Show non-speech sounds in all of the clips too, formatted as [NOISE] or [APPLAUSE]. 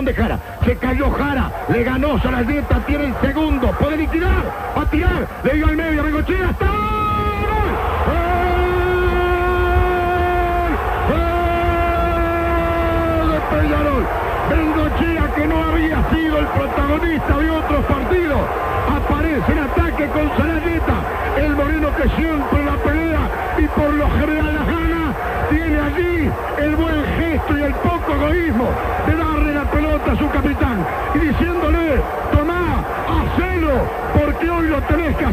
Marcación de Jara. Se cayó Jara. Le ganó Salayeta. Tiene el segundo. Puede liquidar. Va a tirar. Le dio al medio. Bengochea. ¡Está! Bengochea que no había sido el de otros partidos. Aparece en ataque con Salayeta. El moreno que siempre la pelea y por lo general la gana. Tiene allí el buen gesto y el poco egoísmo de darle la pelota a su capitán y diciéndole, tomá, hacelo, porque hoy lo tenés que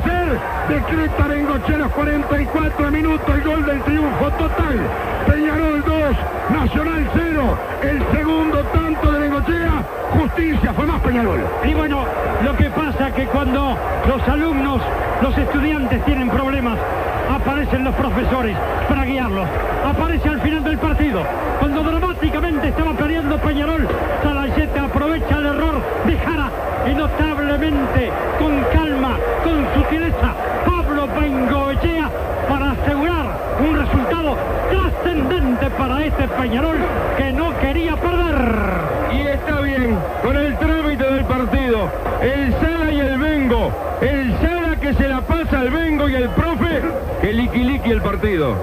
los 44 minutos el gol del triunfo total. Peñarol 2, Nacional 0. El segundo tanto de Bengochea, justicia, fue más Peñarol. Y bueno, lo que pasa que cuando los alumnos, los estudiantes tienen problemas, aparecen los profesores para guiarlos. Aparece al final del partido, cuando dramáticamente estaba perdiendo Peñarol, Salayete aprovecha el error de Jara y notablemente, con calma, con sutileza, Para asegurar un resultado trascendente para este Peñarol que no quería perder. Y está bien, con el trámite del partido, el Sala y el Vengo, el Sala que se la pasa al Vengo y el profe, que liqui el partido.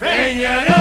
Peñarol.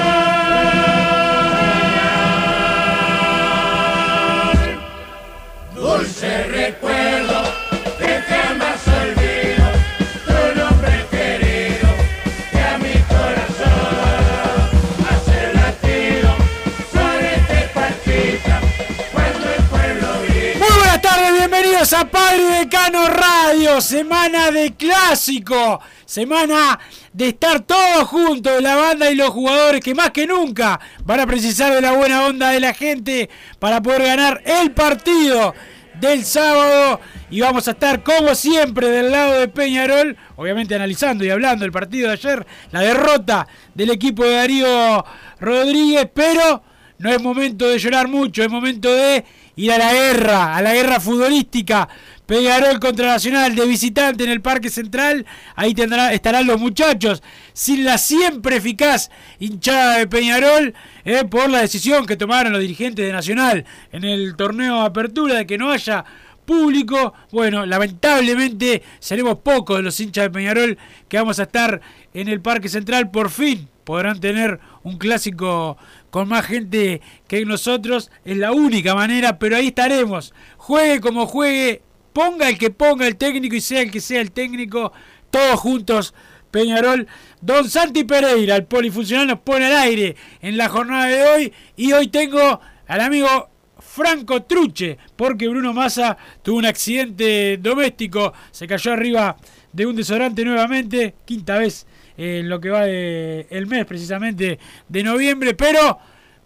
A Padre Decano Radio, semana de clásico, semana de estar todos juntos, la banda y los jugadores que más que nunca van a precisar de la buena onda de la gente para poder ganar el partido del sábado. Y vamos a estar como siempre del lado de Peñarol, obviamente analizando y hablando del partido de ayer, la derrota del equipo de Darío Rodríguez, pero no es momento de llorar mucho, es momento de ir a la guerra, a la guerra futbolística. Peñarol contra Nacional de visitante en el Parque Central. Ahí tendrá, estarán los muchachos sin la siempre eficaz hinchada de Peñarol eh, por la decisión que tomaron los dirigentes de Nacional en el torneo de apertura de que no haya público. Bueno, lamentablemente seremos pocos de los hinchas de Peñarol que vamos a estar en el Parque Central. Por fin podrán tener un clásico con más gente que nosotros. Es la única manera, pero ahí estaremos. Juegue como juegue, ponga el que ponga el técnico y sea el que sea el técnico, todos juntos. Peñarol, Don Santi Pereira, el polifuncional, nos pone al aire en la jornada de hoy. Y hoy tengo al amigo Franco Truche, porque Bruno Massa tuvo un accidente doméstico, se cayó arriba de un desodorante nuevamente, quinta vez en lo que va de el mes precisamente de noviembre, pero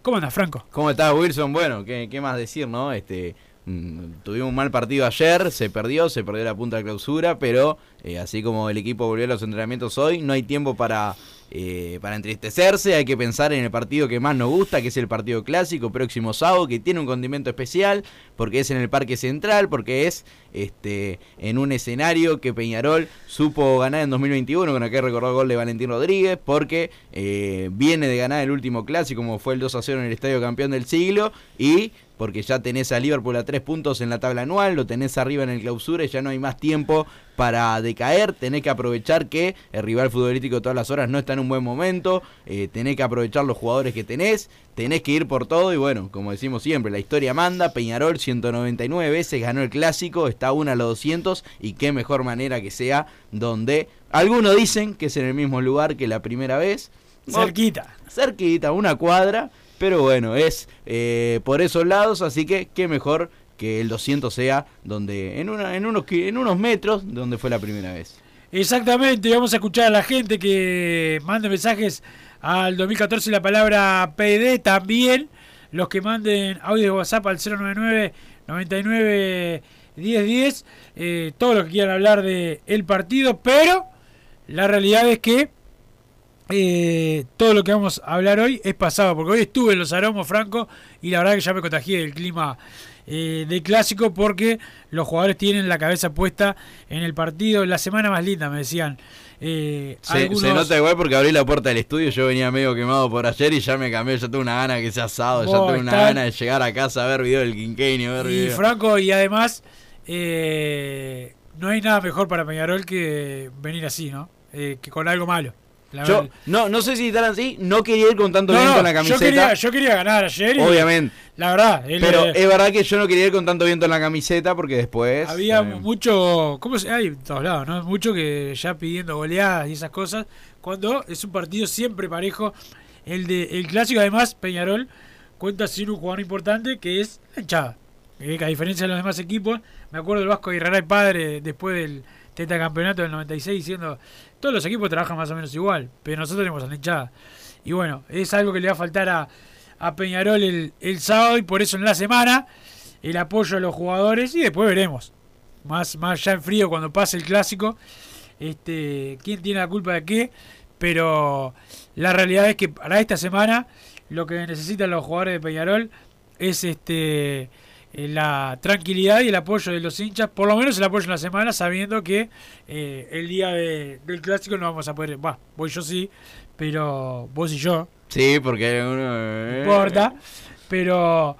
¿cómo andas, Franco? ¿Cómo estás, Wilson? Bueno, ¿qué, qué más decir, no? Este, mm, tuvimos un mal partido ayer, se perdió, se perdió la punta de clausura, pero eh, así como el equipo volvió a los entrenamientos hoy, no hay tiempo para eh, para entristecerse, hay que pensar en el partido que más nos gusta, que es el partido clásico próximo sábado, que tiene un condimento especial, porque es en el Parque Central, porque es este en un escenario que Peñarol supo ganar en 2021, con aquel recordó el gol de Valentín Rodríguez, porque eh, viene de ganar el último clásico, como fue el 2 a 0 en el Estadio Campeón del Siglo, y porque ya tenés a Liverpool a tres puntos en la tabla anual, lo tenés arriba en el clausura y ya no hay más tiempo para decaer, tenés que aprovechar que el rival futbolístico todas las horas no está en un buen momento, eh, tenés que aprovechar los jugadores que tenés, tenés que ir por todo y bueno, como decimos siempre, la historia manda, Peñarol 199 veces ganó el clásico, está una a los 200 y qué mejor manera que sea donde algunos dicen que es en el mismo lugar que la primera vez. Cerquita. Cerquita, una cuadra. Pero bueno, es eh, por esos lados, así que qué mejor que el 200 sea donde en, una, en, unos, en unos metros donde fue la primera vez. Exactamente, vamos a escuchar a la gente que mande mensajes al 2014 la palabra PD también. Los que manden audio de WhatsApp al 099 99 1010. Eh, todo lo que quieran hablar del el partido, pero la realidad es que eh, todo lo que vamos a hablar hoy es pasado, porque hoy estuve en los aromos, Franco, y la verdad que ya me contagié del clima eh, de clásico porque los jugadores tienen la cabeza puesta en el partido. La semana más linda, me decían. Eh, se, algunos- se nota igual porque abrí la puerta del estudio, yo venía medio quemado por ayer y ya me cambié, ya tengo una gana que sea asado, ya tengo una gana de llegar a casa a ver video del quinquenio, ver Y video. Franco, y además, eh, no hay nada mejor para Peñarol que venir así, ¿no? Eh, que con algo malo. La Yo verdad. no, no sé si están así, no quería ir con tanto No, viento no, en la yo camiseta. quería, yo quería ganar ayer. y Obviamente. La verdad. el, Pero eh, es verdad que yo no quería ir con tanto viento en la camiseta porque después. Había eh, mucho, ¿cómo se? Hay en todos lados, ¿no? Mucho que ya pidiendo goleadas y esas cosas, cuando es un partido siempre parejo. El de el clásico, además, Peñarol cuenta sin un jugador importante que es la hinchada. Eh, que a diferencia de los demás equipos, me acuerdo del Vasco Aguirre padre después del campeonato del 96 diciendo, todos los equipos trabajan más o menos igual, pero nosotros tenemos a la hinchada. Y bueno, es algo que le va a faltar a, a Peñarol el, el sábado y por eso en la semana el apoyo a los jugadores y después veremos. Más, más ya en frío cuando pase el clásico. Este, quién tiene la culpa de qué. Pero la realidad es que para esta semana lo que necesitan los jugadores de Peñarol es este la tranquilidad y el apoyo de los hinchas, por lo menos el apoyo en la semana, sabiendo que eh, el día de- del clásico no vamos a poder, va, voy yo sí, pero vos y yo, Sí, porque uno. eh, no importa, pero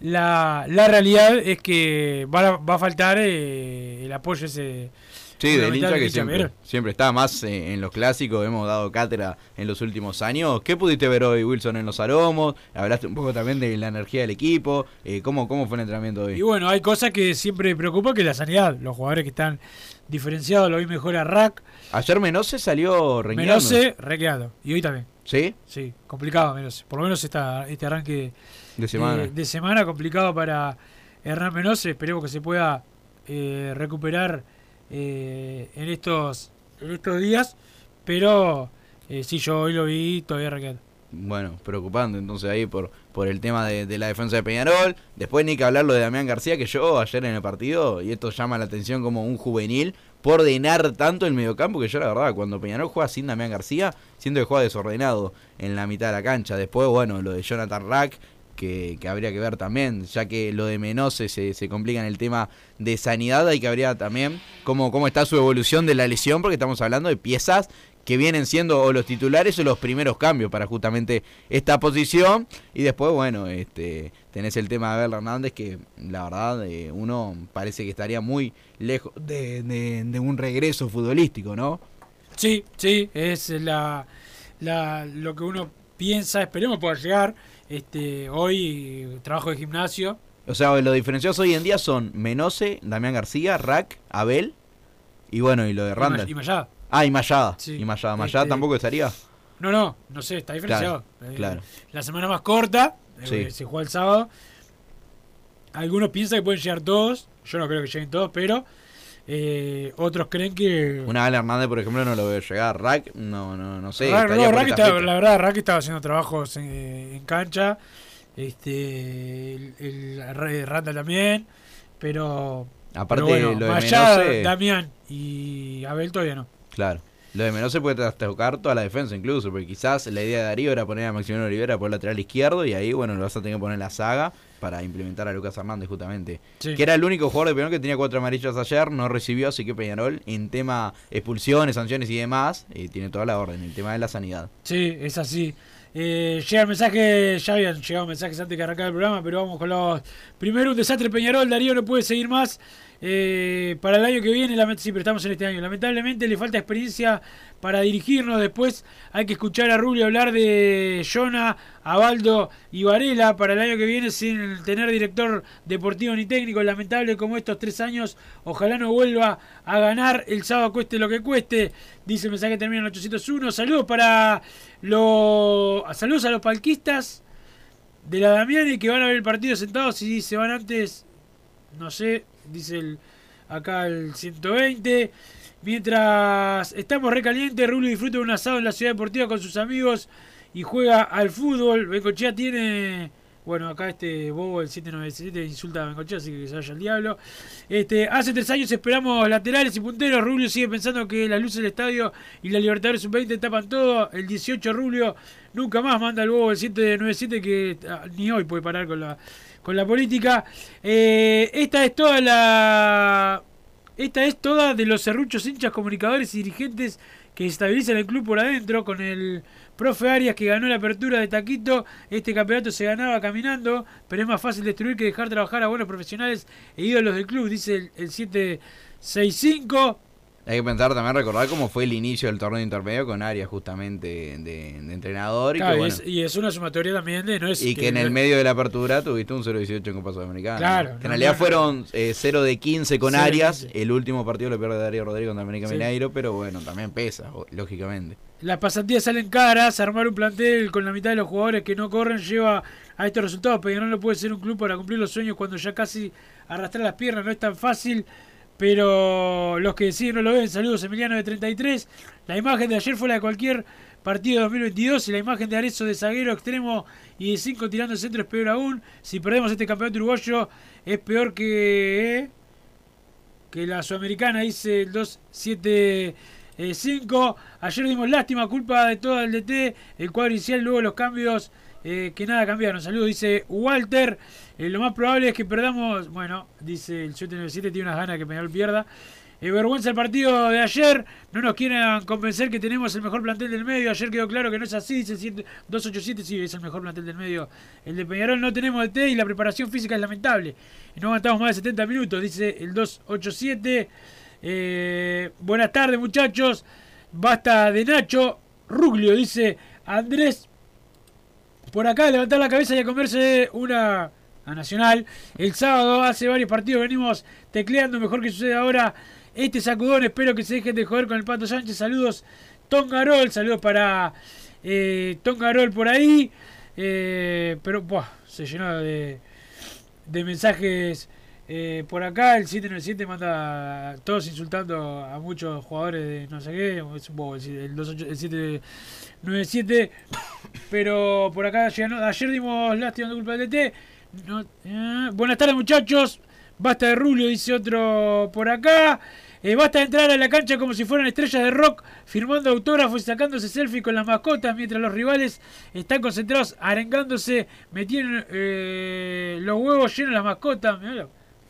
la, la realidad es que va a, va a faltar eh, el apoyo ese Sí, del hincha que siempre, siempre está más eh, en los clásicos, hemos dado cátedra en los últimos años. ¿Qué pudiste ver hoy, Wilson, en los aromos? Hablaste un poco también de la energía del equipo. Eh, ¿cómo, ¿Cómo fue el entrenamiento hoy? Y bueno, hay cosas que siempre preocupan, que la sanidad. Los jugadores que están diferenciados, lo vi mejor a Rack, Ayer Menose salió reñando. Menose, requeado. Y hoy también. ¿Sí? Sí, complicado Menose. Por lo menos esta, este arranque De semana. eh, de semana complicado para Hernán Menose. Esperemos que se pueda eh, recuperar eh, en estos en estos días. Pero eh, sí, yo hoy lo vi todavía requeado. Bueno, preocupante entonces ahí por, por el tema de, la defensa de Peñarol. Después ni que hablar lo de Damián García, que yo ayer en el partido, y esto llama la atención como un juvenil, por ordenar tanto el mediocampo, que yo la verdad, cuando Peñarol juega sin Damián García, siento que juega desordenado en la mitad de la cancha. Después, bueno, lo de Jonathan Rack, que, habría que ver también, ya que lo de Menose se, se complica en el tema de sanidad, hay que habría también cómo, cómo está su evolución de la lesión, porque estamos hablando de piezas que vienen siendo o los titulares o los primeros cambios para justamente esta posición. Y después, bueno, este tenés el tema de Abel Hernández, que la verdad eh, uno parece que estaría muy lejos de, de- un regreso futbolístico, ¿no? Sí, sí, es la, la- lo que uno piensa. Esperemos pueda llegar. Este, hoy trabajo de gimnasio. O sea, los diferenciados hoy en día son Menose, Damián García, Rack, Abel y bueno, y lo de Randall. y Mayada. Ah, y Mayada. Sí. Y Mayada. ¿Mayada Este- tampoco estaría? No, no, no sé, está diferenciado. Claro, Eh, claro. La semana más corta, eh, Sí. se juega el sábado. Algunos piensan que pueden llegar todos, yo no creo que lleguen todos, pero eh, otros creen que... Una Abel Hernández, por ejemplo, no lo veo llegar. Rack, no, no, no sé. No, Rack la verdad, Rack estaba haciendo trabajos en, en cancha, este, el, el Ra- Randall también, pero... Aparte, pero bueno, lo de Menose- Damián y Abel todavía no. Claro. Lo de menos se puede trastocar toda la defensa incluso, porque quizás la idea de Darío era poner a Maximiliano Olivera por el lateral izquierdo y ahí, bueno, lo vas a tener que poner en la saga para implementar a Lucas Hernández justamente. Sí. Que era el único jugador de Peñarol que tenía cuatro amarillas ayer, no recibió, así que Peñarol en tema expulsiones, sanciones y demás, eh, tiene toda la orden, el tema de la sanidad. Sí, es así. Eh, llega el mensaje, ya habían llegado mensajes antes que arrancar el programa, pero vamos con los. Primero, un desastre Peñarol, Darío no puede seguir más. Eh, para el año que viene, sí, pero estamos en este año. Lamentablemente le falta experiencia para dirigirnos. Después hay que escuchar a Rubio hablar de Jonah, Abaldo y Varela para el año que viene sin tener director deportivo ni técnico. Lamentable como estos tres años. Ojalá no vuelva a ganar el sábado, cueste lo que cueste. Dice el mensaje que termina en 801. Saludos para los. Saludos a los palquistas de la Damiani que van a ver el partido sentados y se van antes no sé, dice el, acá el 120. Mientras estamos recalientes, Rubio disfruta de un asado en la ciudad deportiva con sus amigos y juega al fútbol. Bencochea tiene. Bueno, acá este Bobo, el 797, insulta a Bencochea, así que se vaya al diablo. Este, hace tres años esperamos laterales y punteros. Rubio sigue pensando que las luces del estadio y la Libertadores Sub-20 tapan todo. El 18 Rubio nunca más manda el Bobo, el 797, que ah, ni hoy puede parar con la con la política. Eh, esta es toda la. Esta es toda de los serruchos hinchas, comunicadores y dirigentes que estabilizan el club por adentro. Con el profe Arias que ganó la apertura de Taquito. Este campeonato se ganaba caminando, pero es más fácil destruir que dejar trabajar a buenos profesionales e ídolos del club, dice el, el 765. Hay que pensar también, recordar cómo fue el inicio del torneo intermedio con Arias justamente de, de entrenador. Y, Claro, que, bueno, es, y es una sumatoria también de no es y que en el medio de la apertura tuviste un 0-18 en Copa Sudamericana. Claro, Que en realidad no, fueron eh, 0 de 15 con 0 de Arias. 15. El último partido lo pierde Darío Rodríguez contra América Sí. Mineiro, pero bueno, también pesa, lógicamente. Las pasantías salen caras, armar un plantel con la mitad de los jugadores que no corren lleva a estos resultados. Peñarol no puede ser un club para cumplir los sueños cuando ya casi arrastrar las piernas no es tan fácil. Pero los que deciden no lo ven. Saludos Emiliano de 33. La imagen de ayer fue la de cualquier partido de 2022 y la imagen de Arezzo de zaguero extremo y de 5 tirando el centro es peor aún. Si perdemos este campeonato uruguayo es peor que que la sudamericana dice el 2-7-5. Ayer dimos lástima, culpa de todo el DT, el cuadro inicial, luego los cambios eh, que nada cambiaron. Saludos, dice Walter. Eh, lo más probable es que perdamos, bueno, dice el 797, tiene unas ganas que Peñarol pierda. Eh, vergüenza el partido de ayer. No nos quieran convencer que tenemos el mejor plantel del medio. Ayer quedó claro que no es así. Dice el 7- 287, sí, es el mejor plantel del medio. El de Peñarol no tenemos DT y la preparación física es lamentable. No aguantamos más de 70 minutos, dice el 287. Eh, buenas tardes, muchachos. Basta de Nacho. Ruglio, dice Andrés. Por acá, levantar la cabeza y a comerse una a Nacional. El sábado, hace varios partidos, venimos tecleando. Mejor que sucede ahora este sacudón. Espero que se dejen de joder con el Pato Sánchez. Saludos, Tongarol. Saludos para eh, Tongarol por ahí. Eh, pero, buah, se llenó de, de mensajes eh, por acá. El 797 manda todos insultando a muchos jugadores de no sé qué. Es un el, el 28 el 797. Pero por acá ayer dimos lástima de culpa del DT. No- eh, buenas tardes muchachos. Basta de Rulio, dice otro por acá. Eh, basta de entrar a la cancha como si fueran estrellas de rock, firmando autógrafos y sacándose selfie con las mascotas, mientras los rivales están concentrados arengándose, metiendo eh, los huevos llenos de las mascotas.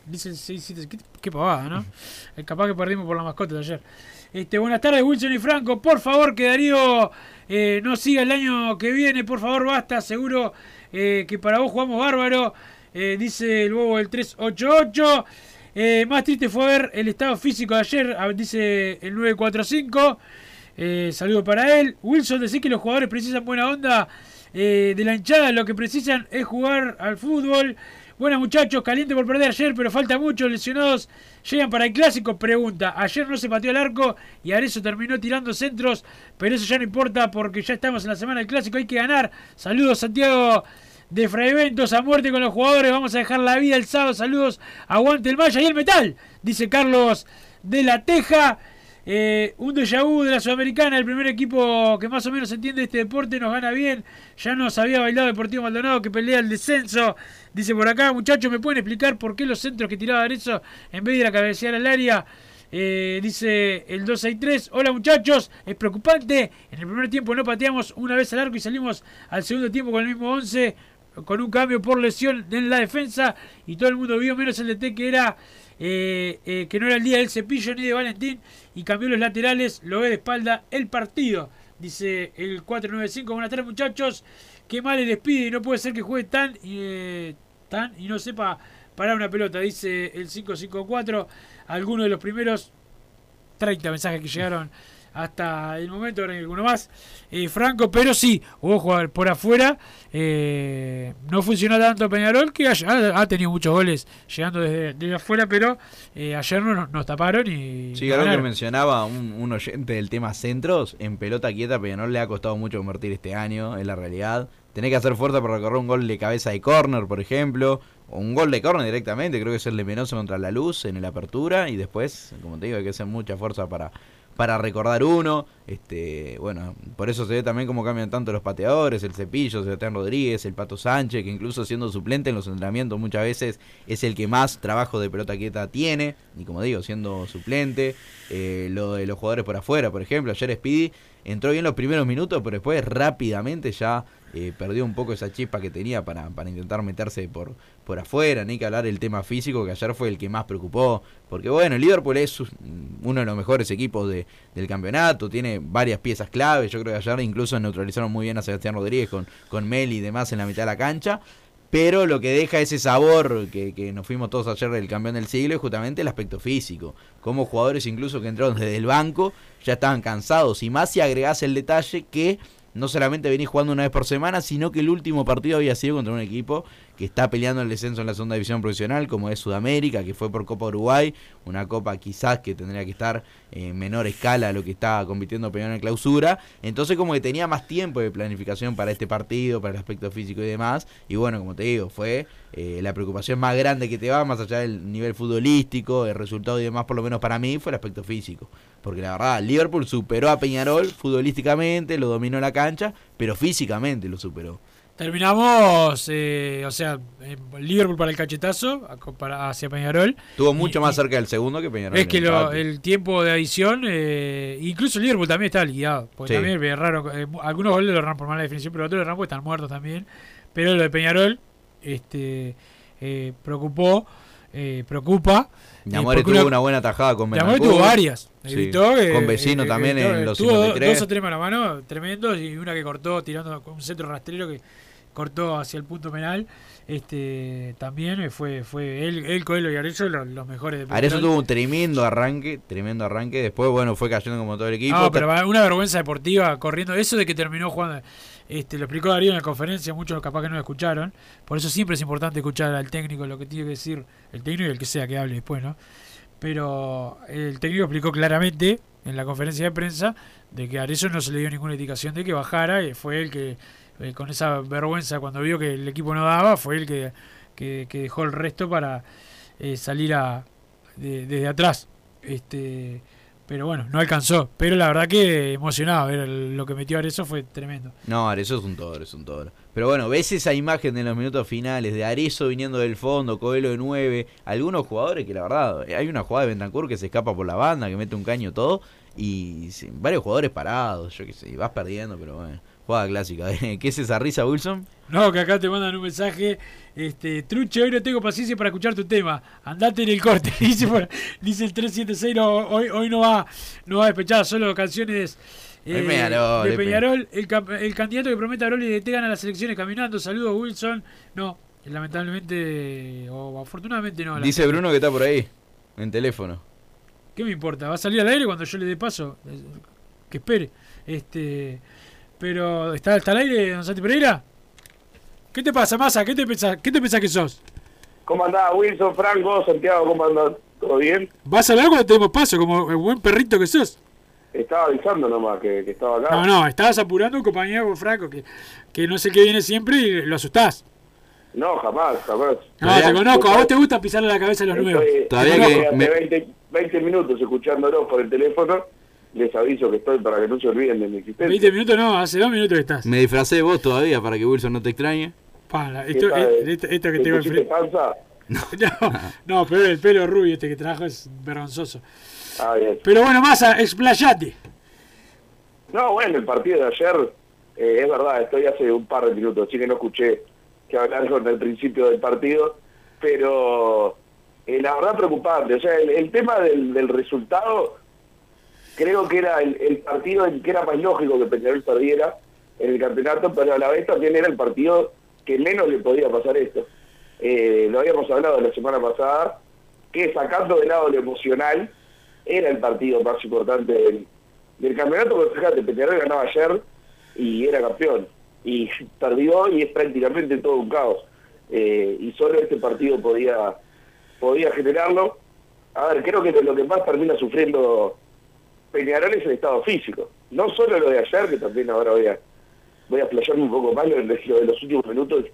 Dice el 677, qué, pavada, ¿no? Eh, Capaz que perdimos por las mascotas de ayer. Este, buenas tardes, Wilson y Franco. Por favor, que Darío eh, no siga el año que viene. Por favor, basta. Seguro eh, que para vos jugamos bárbaro. Eh, dice el bobo del 388. Eh, más triste fue ver el estado físico de ayer. Dice el 945. Eh, saludo para él. Wilson, decís que los jugadores precisan buena onda de la hinchada. Lo que precisan es jugar al fútbol. Buenas muchachos, caliente por perder ayer, pero falta mucho. Lesionados llegan para el clásico. Pregunta: Ayer no se pateó el arco y Arezo terminó tirando centros, pero eso ya no importa porque ya estamos en la semana del clásico. Hay que ganar. Saludos, Santiago de Fraiventos a muerte con los jugadores. Vamos a dejar la vida el sábado. Saludos, aguante el Maya y el metal, dice Carlos de la Teja. Eh, un déjà vu de la Sudamericana, el primer equipo que más o menos entiende este deporte, nos gana bien. Ya nos había bailado Deportivo Maldonado que pelea el descenso. Dice por acá, muchachos, ¿me pueden explicar por qué los centros que tiraba Arezzo en vez de ir a cabecear al área Eh, dice el 263, hola muchachos, es preocupante, en el primer tiempo no pateamos una vez al arco y salimos al segundo tiempo con el mismo 11, con un cambio por lesión en la defensa y todo el mundo vio menos el DT que era eh, eh, que no era el día del cepillo ni de Valentín y cambió los laterales, lo ve de espalda el partido, dice el 495, buenas tardes muchachos, qué mal el y no puede ser que juegue tan, eh, tan y no sepa parar una pelota, dice el 554, algunos de los primeros 30 mensajes que llegaron hasta el momento, ahora hay alguno más. Eh, Franco, pero sí, hubo jugar por afuera. eh, no funcionó tanto Peñarol, que ha, ha tenido muchos goles llegando desde, desde afuera, pero eh, ayer no, nos- nos taparon y. Sí, algo que mencionaba un, un oyente del tema centros, en pelota quieta Peñarol le ha costado mucho convertir este año, es la realidad. Tenés que hacer fuerza para recorrer un gol de cabeza de córner, por ejemplo, o un gol de córner directamente, creo que es el de Menoso contra la Luz en la apertura, y después, como te digo, hay que hacer mucha fuerza para, para recordar uno. Este, bueno, por eso se ve también cómo cambian tanto los pateadores, el Cepillo, Sebastián Rodríguez, el Pato Sánchez, que incluso siendo suplente en los entrenamientos muchas veces es el que más trabajo de pelota quieta tiene, y como digo, siendo suplente, eh, lo de los jugadores por afuera, por ejemplo, ayer Speedy entró bien los primeros minutos, pero después rápidamente ya eh, perdió un poco esa chispa que tenía para, para intentar meterse por, por afuera, ni que hablar del tema físico, que ayer fue el que más preocupó, porque bueno, el Liverpool es un- uno de los mejores equipos de, del campeonato, tiene varias piezas clave, yo creo que ayer incluso neutralizaron muy bien a Sebastián Rodríguez con, con Meli y demás en la mitad de la cancha, pero lo que deja ese sabor que, que nos fuimos todos ayer del campeón del siglo es justamente el aspecto físico. Como jugadores incluso que entraron desde el banco ya estaban cansados. Y más si agregás el detalle que no solamente venís jugando una vez por semana, sino que el último partido había sido contra un equipo que está peleando el descenso en la segunda división profesional, como es Sudamérica, que fue por Copa Uruguay, una copa quizás que tendría que estar en menor escala a lo que estaba compitiendo Peñarol en clausura. Entonces como que tenía más tiempo de planificación para este partido, para el aspecto físico y demás. Y bueno, como te digo, fue eh, la preocupación más grande que te va, más allá del nivel futbolístico, el resultado y demás, por lo menos para mí, fue el aspecto físico. Porque la verdad, Liverpool superó a Peñarol futbolísticamente, lo dominó la cancha, pero físicamente lo superó. Terminamos, eh, o sea, eh, Liverpool para el cachetazo para- hacia Peñarol. Estuvo mucho Y- más cerca del segundo que Peñarol. Es que el lo- el tiempo de adición, eh, incluso Liverpool también está liquidado. Porque Sí. también es raro. eh, algunos goles lo erran por mala definición, pero otros lo erran porque están muertos también. Pero lo de Peñarol este, eh, preocupó, eh, preocupa. Namore tuvo una buena tajada con Namore tuvo varias. Evitó, Con vecino también evitó, en los tuvo do- 53. dos o tres mano a mano tremendos y una que cortó tirando con un centro rastrero que cortó hacia el punto penal. Este también eh, fue fue él, él Coelho y Arezzo los, los mejores de Arezzo tuvo un tremendo arranque, tremendo arranque. Después, bueno, fue cayendo como todo el equipo. No, pero una vergüenza deportiva corriendo. Eso de que terminó jugando, este, lo explicó Darío en la conferencia, muchos capaz que no lo escucharon. Por eso siempre es importante escuchar al técnico lo que tiene que decir el técnico y el que sea que hable después, ¿no? Pero el técnico explicó claramente en la conferencia de prensa de que a Arezzo no se le dio ninguna indicación de que bajara y fue él que, eh, con esa vergüenza cuando vio que el equipo no daba, fue él que, que, dejó el resto para eh, salir a, de- desde atrás. Este, pero bueno, no alcanzó. Pero la verdad que emocionado ver lo que metió Arezzo fue tremendo. No, Arezzo es un toro, es un toro. Pero bueno, ves esa imagen en los minutos finales de Arezzo viniendo del fondo, Coelho de 9, algunos jugadores que la verdad, hay una jugada de Bentancur que se escapa por la banda, que mete un caño todo, y varios jugadores parados, yo qué sé, vas perdiendo, pero bueno, jugada clásica. [LAUGHS] ¿Qué es esa risa, Wilson? No, que acá te mandan un mensaje. Este, Truche, hoy no tengo paciencia para escuchar tu tema. Andate en el corte. [LAUGHS] Dice, por- dice el 376, no, hoy, hoy no va no va a despechar solo canciones eh, De Peñarol, de Peñarol. El, candidato que promete a Broly de te gana las elecciones caminando. Saludos, Wilson. No, lamentablemente, o afortunadamente no. Dice Bruno que está por ahí, en teléfono. ¿Qué me importa? ¿Va a salir al aire cuando yo le dé paso? Eh, Que espere. Este, pero, ¿está, está al aire, don Santi Pereira? ¿Qué te pasa, Massa? ¿Qué te pensás, ¿Qué te pensás que sos? ¿Cómo andás, Wilson, Franco, Santiago? ¿Cómo andás? ¿Todo bien? ¿Vas a hablar cuando te demos paso, como el buen perrito que sos? Estaba avisando nomás que, que estaba acá. No, no, estabas apurando a un compañero Franco que, que no sé qué viene siempre y lo asustás. No, jamás, jamás. No, te conozco, a vos te gusta pisarle la cabeza a los nuevos. Todavía que me- 20, 20 minutos escuchándolos por el teléfono. Les aviso que estoy para que no se olviden de mi existencia. 20 minutos no, hace dos minutos que estás. Me disfracé de vos todavía para que Wilson no te extrañe. Pa, la- ¿Qué esto, tal? eh, esto, esto que ¿Te tengo enfrente. panza? [LAUGHS] No, no, pero el pelo rubio este que trajo es vergonzoso. Ah, bien. Pero bueno, Massa, explayate. No, bueno, el partido de ayer, eh, es verdad, estoy hace un par de minutos, así que no escuché que hablaron al principio del partido, pero eh, la verdad preocupante. O sea, el, el tema del, del resultado, creo que era el, el partido en que era más lógico que Peñarol perdiera en el campeonato, pero a la vez también era el partido que menos le podía pasar esto. Eh, lo habíamos hablado la semana pasada, que sacando de lado lo emocional, era el partido más importante del, campeonato, porque fíjate, Peñarol ganaba ayer y era campeón, y [LAUGHS] perdió y es prácticamente todo un caos. Eh, y solo este partido podía, podía generarlo. A ver, creo que lo que más termina sufriendo Peñarol es el estado físico. No solo lo de ayer, que también ahora voy a, voy a playarme un poco más lo de los últimos minutos,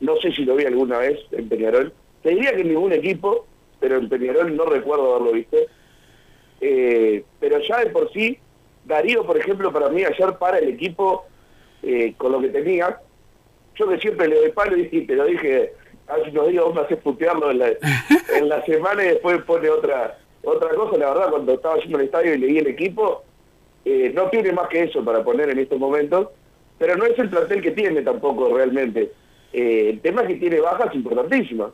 no sé si lo vi alguna vez en Peñarol. Te diría que en ningún equipo, pero en Peñarol no recuerdo haberlo visto. Eh, pero ya de por sí, Darío, por ejemplo, para mí ayer para el equipo eh, con lo que tenía. Yo que siempre le doy palo y te lo dije hace unos días, vos me haces putearlo en la, en la semana y después pone otra otra cosa. La verdad, cuando estaba yendo al estadio y leí el equipo, eh, no tiene más que eso para poner en estos momentos, pero no es el plantel que tiene tampoco realmente. Eh, el tema es que tiene bajas importantísimas.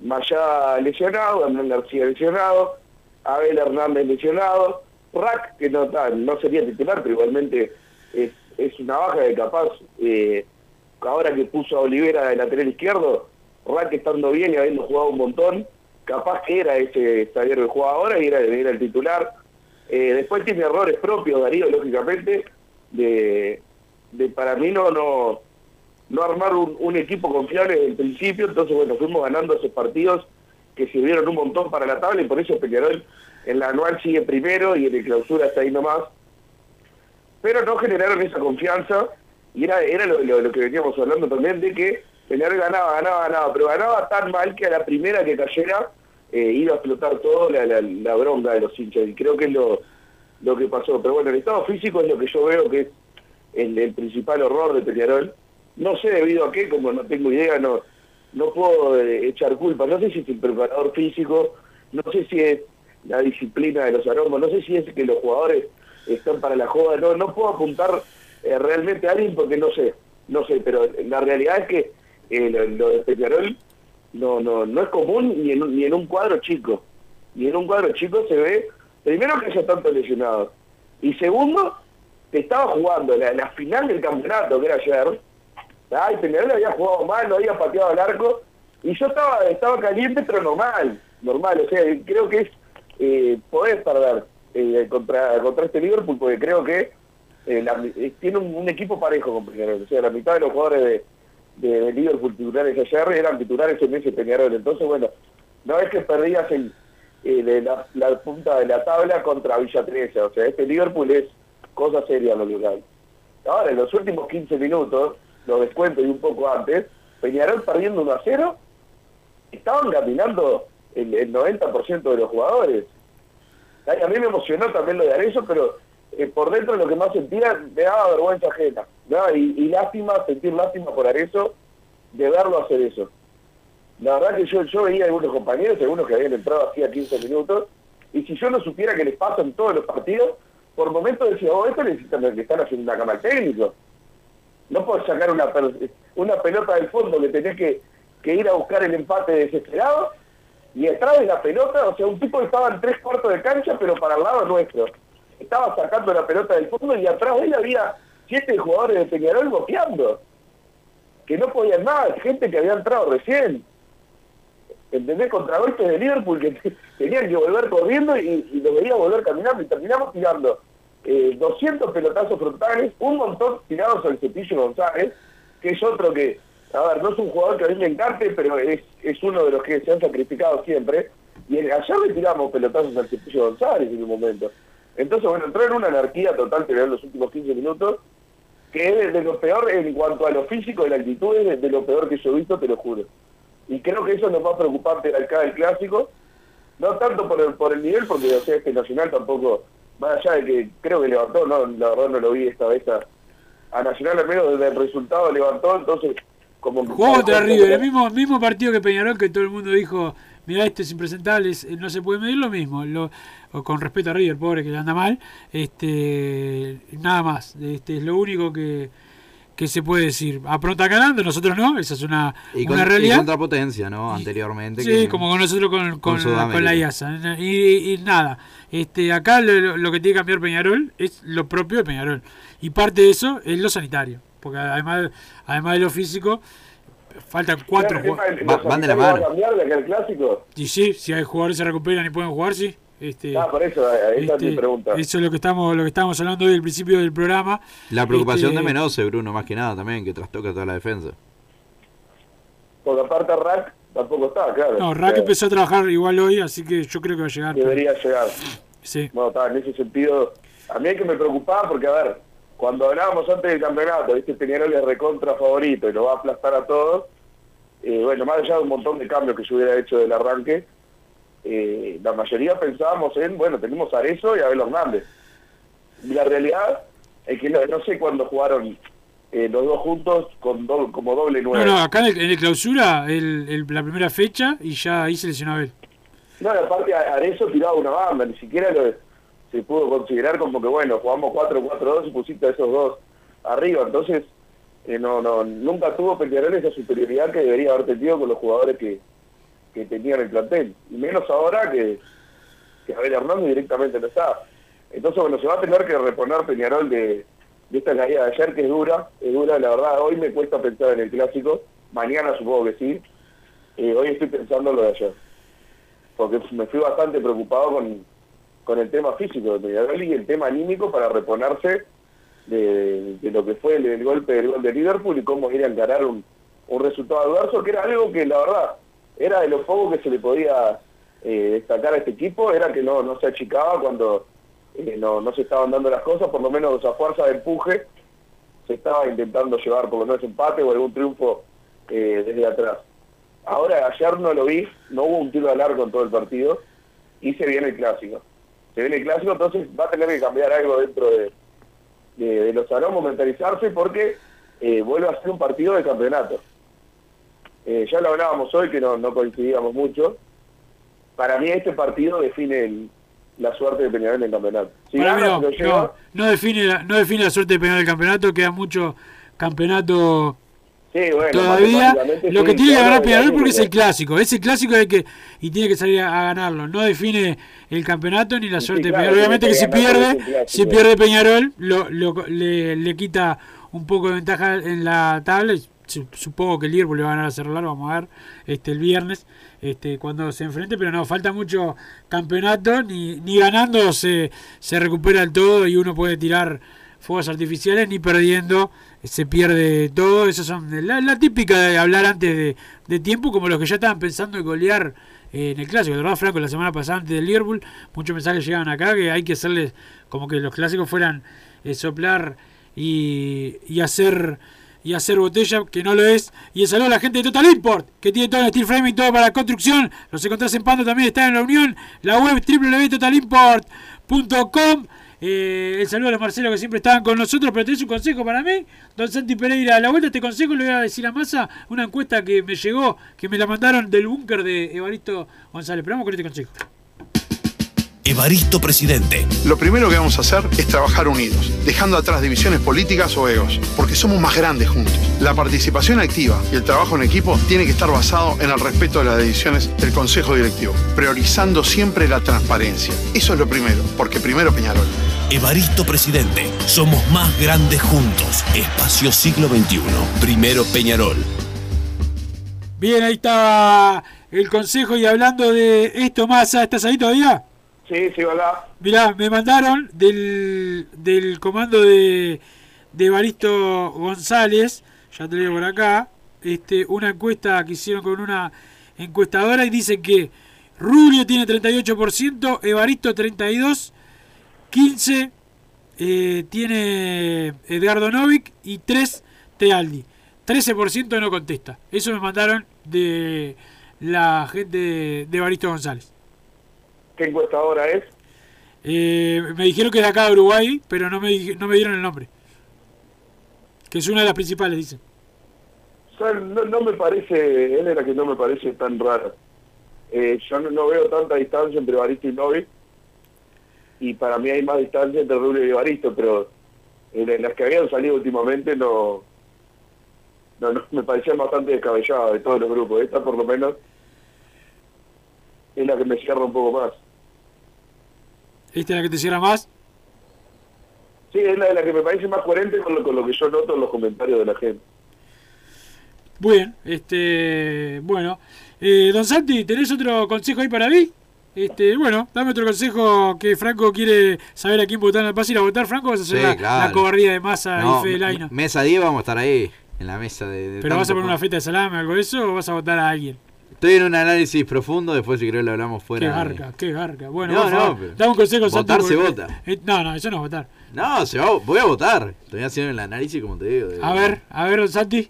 Maya lesionado, Hernán García lesionado, Abel Hernández lesionado, Rack, que no, no sería titular, pero igualmente es, es una baja de capaz, eh, ahora que puso a Olivera de lateral izquierdo, Rack estando bien y habiendo jugado un montón, capaz que era ese zaguero que juega ahora y era, era el titular. Eh, después tiene errores propios, Darío, lógicamente, de, de para mí no, no, no armar un, un equipo confiable desde el principio, entonces bueno, fuimos ganando esos partidos que sirvieron un montón para la tabla y por eso Peñarol en la anual sigue primero y en el clausura está ahí nomás. Pero no generaron esa confianza y era, era lo, lo- lo que veníamos hablando también de que Peñarol ganaba, ganaba, ganaba, pero ganaba tan mal que a la primera que cayera eh, iba a explotar todo la, la, la bronca de los hinchas y creo que es lo, lo que pasó. Pero bueno, el estado físico es lo que yo veo que es el, principal horror de Peñarol. No sé debido a qué, como no tengo idea, no no puedo eh, echar culpa. No sé si es el preparador físico, no sé si es la disciplina de los aromas, no sé si es que los jugadores están para la joda, no, no puedo apuntar eh, realmente a alguien porque no sé, no sé, pero la realidad es que eh, lo, lo de Peñarol no, no, no es común ni en, ni en un cuadro chico. Y en un cuadro chico se ve, primero que haya tantos lesionados, y segundo, que estaba jugando la, la final del campeonato, que era ayer, ay, Peñarol había jugado mal, no había pateado al arco, y yo estaba, estaba caliente, pero normal, normal, o sea, creo que es eh, poder perder eh, contra, contra este Liverpool, porque creo que eh, la- eh, tiene un, un equipo parejo con Peñarol, o sea, la mitad de los jugadores de, de, de Liverpool titulares ayer eran titulares en ese Peñarol, entonces bueno, no es que perdías el, eh, de la, la punta de la tabla contra Villa Teresa, o sea, este Liverpool es cosa seria lo que hay. Ahora, en los últimos 15 minutos, los descuentos y un poco antes, Peñarol perdiendo 1 a 0, estaban caminando el, el 90% de los jugadores. A mí me emocionó también lo de Arezzo, pero eh, por dentro lo que más sentía me daba vergüenza ajena. ¿no? Y, y lástima, sentir lástima por Arezzo de verlo hacer eso. La verdad que yo, yo veía algunos compañeros, algunos que habían entrado hacía 15 minutos, y si yo no supiera que les pasa en todos los partidos, por momentos decía, oh, esto necesitan que están haciendo una cama técnico. No puedes sacar una, una pelota del fondo que tenés que, que ir a buscar el empate desesperado, y atrás de la pelota, o sea, un tipo estaba en tres cuartos de cancha, pero para el lado nuestro. Estaba sacando la pelota del fondo y atrás de él había siete jugadores de Peñarol boqueando, que no podían más, gente que había entrado recién. ¿Entendés? Contragolpes de Liverpool que te- tenían que volver corriendo y, y lo veía volver caminando y terminamos tirando eh, 200 pelotazos frontales, un montón tirados al Cepillo González, que es otro que, a ver, no es un jugador que a mí me encante, pero es, es uno de los que se han sacrificado siempre. Y ayer le tiramos pelotazos al Cepillo González en un momento. Entonces, bueno, entró en una anarquía total en los últimos 15 minutos, que es de, lo peor en cuanto a lo físico y la actitud, es de, lo peor que yo he visto, te lo juro. Y creo que eso nos va a preocupar acá del clásico, no tanto por el, por el nivel, porque o sea, este Nacional tampoco, más allá de que creo que levantó, no, la verdad no lo vi esta vez a, a Nacional, al menos desde el resultado levantó, entonces como Jugó contra River, el mismo, mismo partido que Peñarol, que todo el mundo dijo, mira, esto es impresentable, es- no se puede medir lo mismo. Lo, o con respeto a River, pobre que le anda mal, este nada más. Este es lo único que, que se puede decir. Apronta ganando, nosotros no, esa es una, Y, con, una y realidad. contra potencia, ¿no? Anteriormente. Sí, que- como con nosotros con, con, con con la IASA. Y, y nada, este acá lo, lo- lo que tiene que cambiar Peñarol es lo propio de Peñarol. Y parte de eso es lo sanitario. Porque además, además de lo físico, faltan cuatro jugadores. ¿los sanitarios van de aquel clásico? Y sí, si hay jugadores que se recuperan y pueden jugar, sí. Este, Ah, por eso, ahí está este, mi pregunta. Eso es lo que estamos, lo que estábamos hablando hoy al principio del programa. La preocupación Este, de Menose, Bruno, más que nada también, que trastoca toda la defensa. Porque aparte Rack tampoco está, claro. No, O Rack sea, empezó a trabajar igual hoy, así que yo creo que va a llegar. Debería llegar. Sí. Bueno, está, en ese sentido, a mí es que me preocupaba porque, a ver, cuando hablábamos antes del campeonato, viste, Peñarol es recontra favorito y lo va a aplastar a todos, eh, bueno, más allá de un montón de cambios que se hubiera hecho del arranque, eh, la mayoría pensábamos en, bueno, tenemos a Arezzo y a Abel Hernández. Y la realidad es que no, no sé cuándo jugaron eh, los dos juntos con do- como doble No, nueve. no, acá en el, en el clausura, el, el- la primera fecha, y ya ahí se lesionó Abel. No, aparte a- Arezzo tiraba una banda, ni siquiera lo, se pudo considerar como que, bueno, jugamos 4-4-2 y pusiste a esos dos arriba. Entonces, eh, no, no, nunca tuvo Peñarol esa superioridad que debería haber tenido con los jugadores que, que tenían el plantel. Y menos ahora que, que Abel Hernández directamente no está. Entonces, bueno, se va a tener que reponer Peñarol de, de esta caída de ayer, que es dura. Es dura, la verdad, hoy me cuesta pensar en el clásico. Mañana supongo que sí. Eh, hoy estoy pensando en lo de ayer porque me fui bastante preocupado con, con el tema físico de Peñarol y el tema anímico para reponerse de, de lo que fue el, golpe del gol de Liverpool y cómo ir a encarar un, un resultado adverso, que era algo que la verdad era de lo poco que se le podía eh, destacar a este equipo, era que no, no se achicaba cuando eh, no, no se estaban dando las cosas, por lo menos a fuerza de empuje se estaba intentando llevar por lo menos empate o algún triunfo eh, desde atrás. Ahora, ayer no lo vi, no hubo un tiro de largo en todo el partido y se viene el clásico. Se viene el clásico, entonces va a tener que cambiar algo dentro de, de, de los salomos, mentalizarse porque eh, vuelve a ser un partido de campeonato. Eh, ya lo hablábamos hoy, que no, no coincidíamos mucho. Para mí este partido define el- la suerte de Peñarol en el campeonato. Si Para mí gana, no, lleva, no, no define la, no define la suerte de pegar el campeonato, queda mucho campeonato sí, bueno, todavía. Lo que sí, tiene que ganar Peñarol porque es es- el clásico. Ese clásico hay que y tiene que salir a, a ganarlo. No define el campeonato ni la Sí, suerte de Peñarol. Obviamente que si pierde, es el si pierde Peñarol, lo, lo- le, le quita un poco de ventaja en la tabla. Supongo que el Liverpool le va a ganar a vamos a ver este el viernes este cuando se enfrente, pero no, falta mucho campeonato, ni, ni ganando se, se recupera el todo y uno puede tirar fuegos artificiales, ni perdiendo se pierde todo. Eso son la, la típica de hablar antes de, de tiempo, como los que ya estaban pensando en golear eh, en el clásico. De verdad, Franco, la semana pasada antes del Liverpool, muchos mensajes llegaban acá que hay que hacerles como que los clásicos fueran eh, soplar y, y hacer y hacer botella, que no lo es. Y el saludo a la gente de Total Import, que tiene todo el steel framing, todo para la construcción. Los encontrás en Pando, también está en la Unión. La web www.totalimport.com. Eh, el saludo a los Marcelo que siempre estaban con nosotros, pero tenés un consejo para mí. Don Santi Pereira, a la vuelta este consejo le voy a decir a Massa una encuesta que me llegó, que me la mandaron del búnker de Evaristo González. Pero vamos con este consejo. Evaristo Presidente. Lo primero que vamos a hacer es trabajar unidos, dejando atrás divisiones políticas o egos, porque somos más grandes juntos. La participación activa y el trabajo en equipo tiene que estar basado en el respeto de las decisiones del Consejo Directivo, priorizando siempre la transparencia. Eso es lo primero, porque primero Peñarol. Evaristo Presidente. Somos más grandes juntos. Espacio siglo XXI. Primero Peñarol. Bien, ahí estaba el consejo y hablando de esto, Massa, ¿estás ahí todavía? Sí, sí, hola. Mirá, me mandaron del, del comando de, de Evaristo González, ya te digo por acá, este, una encuesta que hicieron con una encuestadora y dice que Rubio tiene 38%, Evaristo 32%, 15% eh, tiene Edgardo Novik y 3 Tealdi. 13% no contesta. Eso me mandaron de la gente de Evaristo González. ¿Qué encuestadora es? Eh, me dijeron que es de acá de Uruguay, pero no me, no me dieron el nombre. Que es una de las principales, dicen. No, no me parece, él es la que no me parece tan rara. Eh, yo no, no veo tanta distancia entre Baristo y Novi. Y para mí hay más distancia entre Rubio y Baristo, pero en, en las que habían salido últimamente no, no, no me parecían bastante descabelladas de todos los grupos. Esta por lo menos es la que me cierra un poco más. ¿Esta es la que te cierra más? Sí, es la, la que me parece más coherente con lo, con lo que yo noto en los comentarios de la gente. Bien, este, bueno. Eh, don Santi, ¿tenés otro consejo ahí para mí? Este, bueno, dame otro consejo que Franco quiere saber a quién votar. ¿Vas a ir a votar, Franco? o ¿Vas a hacer Sí, la, claro. la cobardía de masa No, y Fede Laino? Mesa 10 vamos a estar ahí, en la mesa de... de ¿Pero vas a poner una feta de salame o algo de eso o vas a votar a alguien? Estoy en un análisis profundo, después si querés lo hablamos fuera. Qué de- garca, qué garca. Bueno, No, por no, pero- dame un consejo, Santi. Votar se porque- vota. Eh, no, no, eso no es votar. No, se va, voy a votar. Estoy haciendo el análisis como te digo. de- A ver, a ver, Santi.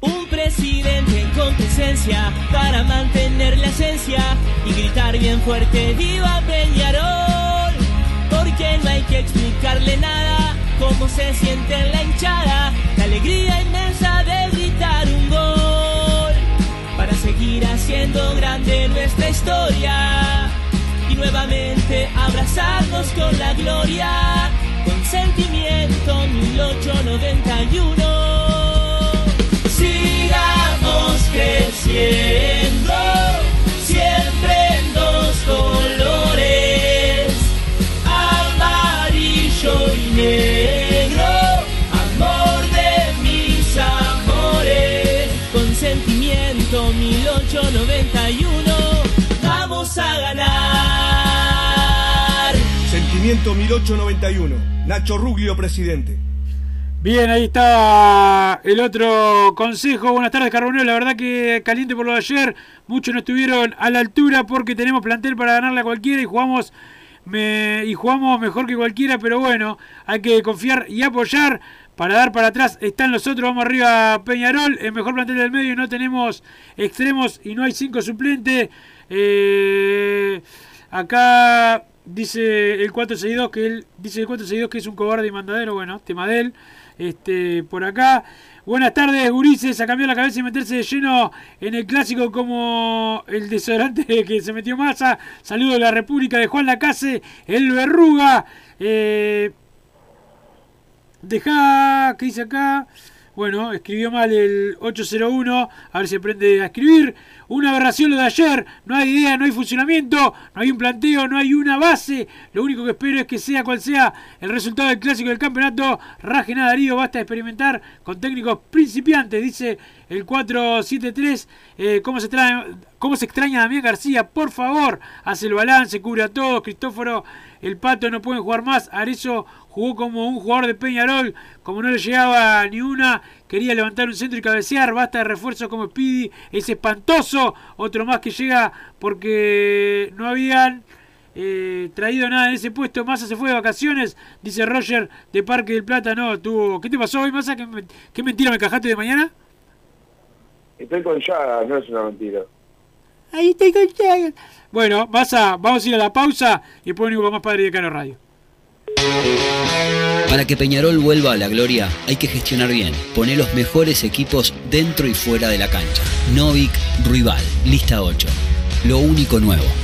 Un presidente con presencia para mantener la esencia y gritar bien fuerte ¡Viva Peñarol! Porque no hay que explicarle nada cómo se siente en la hinchada la alegría inmensa haciendo grande nuestra historia. Y nuevamente abrazarnos con la gloria. Con sentimiento 1891 sigamos creciendo. Siempre en dos Sentimiento 1891. Nacho Ruglio, presidente. Bien, ahí está el otro consejo. Buenas tardes, Carbonero. La verdad que caliente por lo de ayer. Muchos no estuvieron a la altura porque tenemos plantel para ganarle a cualquiera y jugamos, y jugamos mejor que cualquiera. Pero bueno, hay que confiar y apoyar. Para dar para atrás están los otros. Vamos arriba, Peñarol. El mejor plantel del medio. No tenemos extremos y no hay cinco suplentes. Eh, acá dice el 462 que él dice el 462 que es un cobarde y mandadero. Bueno, tema de él. Este, por acá. Buenas tardes, Gurises. A cambiar la cabeza y meterse de lleno en el clásico como el desodorante [LAUGHS] que se metió masa. Saludo de la República de Juan Lacase, el Verruga. Eh, Deja, ¿qué dice acá? Bueno, escribió mal el 801, a ver si aprende a escribir. Una aberración lo de ayer, no hay idea, no hay funcionamiento, no hay un planteo, no hay una base. Lo único que espero es que sea cual sea el resultado del clásico del campeonato, raje nada Darío, basta de experimentar con técnicos principiantes, dice el 473. Eh, ¿cómo, se ¿Cómo se extraña a Damián García? Por favor, hace el balance, cubre a todos. Cristóforo, el Pato no pueden jugar más. Arezo jugó como un jugador de Peñarol, como no le llegaba ni una, quería levantar un centro y cabecear, basta de refuerzos como Speedy, es espantoso, otro más que llega porque no habían eh, traído nada en ese puesto, Massa se fue de vacaciones, dice Roger de Parque del Plata, no, tuvo, ¿qué te pasó hoy Massa? ¿Qué, me- qué mentira me cajaste de mañana? Estoy con Llagas, no es una mentira. Ahí estoy con Chagas. Bueno, Massa, vamos a ir a la pausa y después venimos con más Padre de Cano Radio. Para que Peñarol vuelva a la gloria hay que gestionar bien, poner los mejores equipos dentro y fuera de la cancha. Novik Rival, lista 8. Lo único nuevo.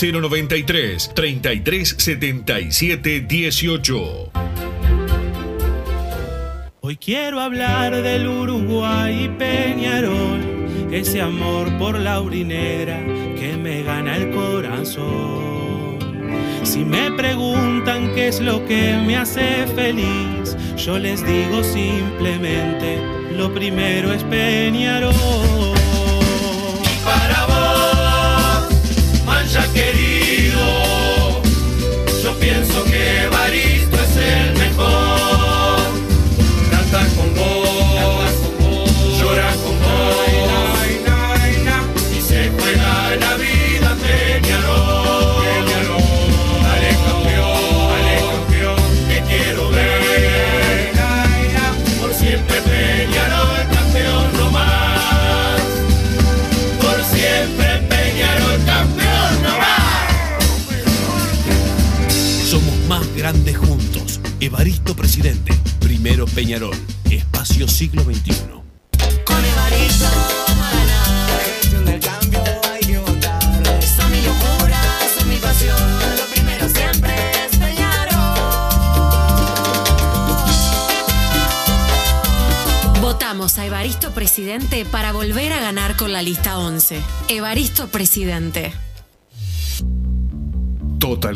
093 3377 18. Hoy quiero hablar del Uruguay y Peñarol, ese amor por la urinera que me gana el corazón. Si me preguntan qué es lo que me hace feliz, yo les digo simplemente, lo primero es Peñarol. Para vos, Evaristo Presidente.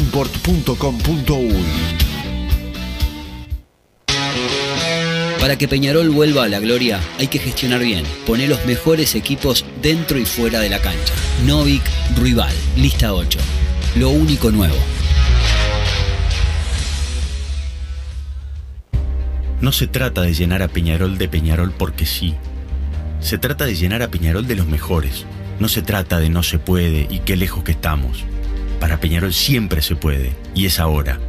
www.totalimport.com.uy. Para que Peñarol vuelva a la gloria hay que gestionar bien, poner los mejores equipos dentro y fuera de la cancha. Novik, Ruibal, lista 8. Lo único nuevo. No se trata de llenar a Peñarol de Peñarol porque sí. Se trata de llenar a Peñarol de los mejores. No se trata de no se puede y qué lejos que estamos. Para Peñarol siempre se puede y es ahora.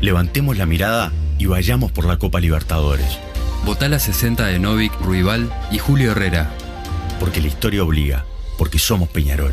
Levantemos la mirada y vayamos por la Copa Libertadores. Votá la 60 de Novik, Ruibal y Julio Herrera. Porque la historia obliga, porque somos Peñarol.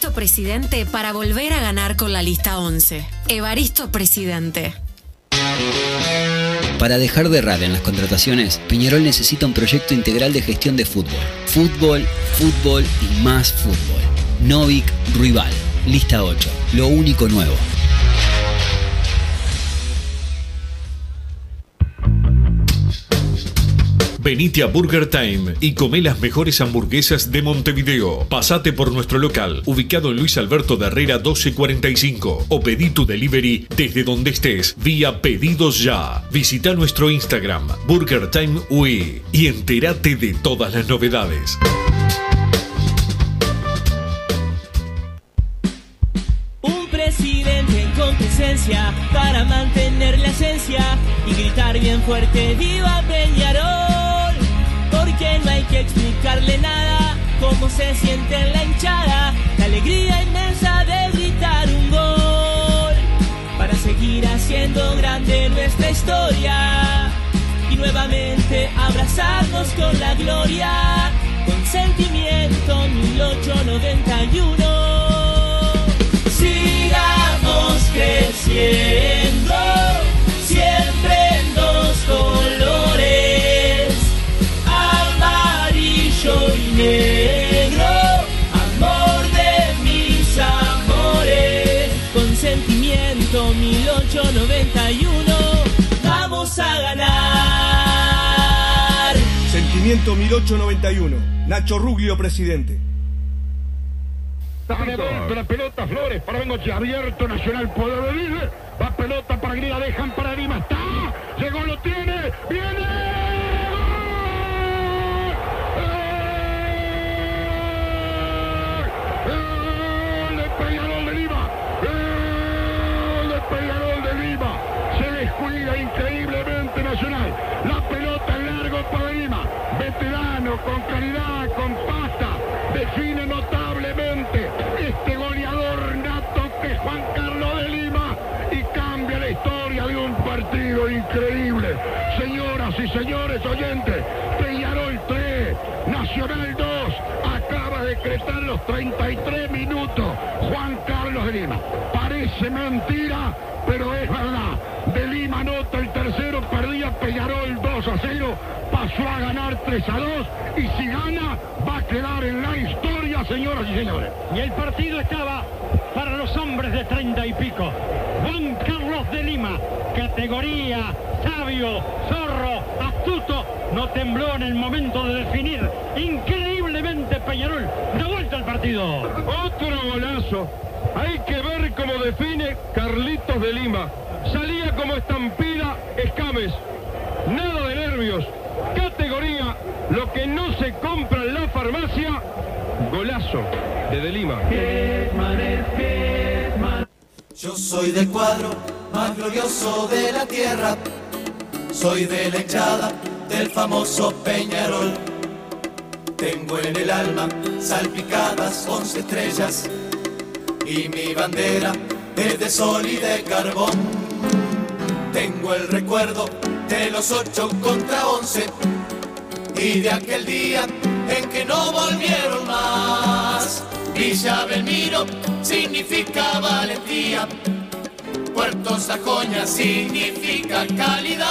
Evaristo Presidente para volver a ganar con la lista 11. Evaristo Presidente. Para dejar de errar en las contrataciones, Peñarol necesita un proyecto integral de gestión de fútbol. Fútbol, fútbol y más fútbol. Novik, Ruibal, lista 8. Lo único nuevo. Venite a Burger Time y come las mejores hamburguesas de Montevideo. Pasate por nuestro local, ubicado en Luis Alberto de Herrera 1245, o pedí tu delivery desde donde estés, vía pedidos ya. Visita nuestro Instagram, Burger Time y entérate de todas las novedades. Para mantener la esencia y gritar bien fuerte ¡Viva Peñarol! Se siente en la hinchada, la alegría inmensa de gritar un gol para seguir haciendo grande nuestra historia y nuevamente abrazarnos con la gloria con sentimiento 1891. Sigamos creciendo, Sentimiento 1891. Nacho Ruglio, presidente. La pelota, Flores, para Bengoche, abierto, Nacional puede venir. Va pelota para Grida, dejan para Lima, está. Llegó, lo tiene, viene. ¡Gol de Lima! Se descuida increíblemente Nacional. La para Lima. Veterano, con calidad, con pasta. Define notablemente este goleador nato que es Juan Carlos de Lima y cambia la historia de un partido increíble. Señoras y señores oyentes, Peñarol 3, Nacional 2, acaba de decretar los 33 minutos. Juan Carlos de Lima. Parece mentira, pero es verdad. De Lima anota el tercero, perdía Peñarol 2 a 0, pasó a ganar 3 a 2 y si gana va a quedar en la historia, señoras y señores. Y el partido estaba para los hombres de treinta y pico. Juan Carlos de Lima, categoría, sabio, zorro, astuto, no tembló en el momento de definir. Increíblemente Peñarol, de vuelta al partido. Otro golazo. Hay que ver cómo define Carlitos de Lima. Salía como estampida Escames. Nada de nervios. Categoría, lo que no se compra en la farmacia. Golazo de De Lima. Yo soy del cuadro más glorioso de la tierra. Soy de la hinchada del famoso Peñarol. Tengo en el alma salpicadas once estrellas. Y mi bandera es de sol y de carbón. Tengo el recuerdo de los ocho contra once. Y de aquel día en que no volvieron más. Villa Belmiro significa valentía. Puerto Sajoña significa calidad.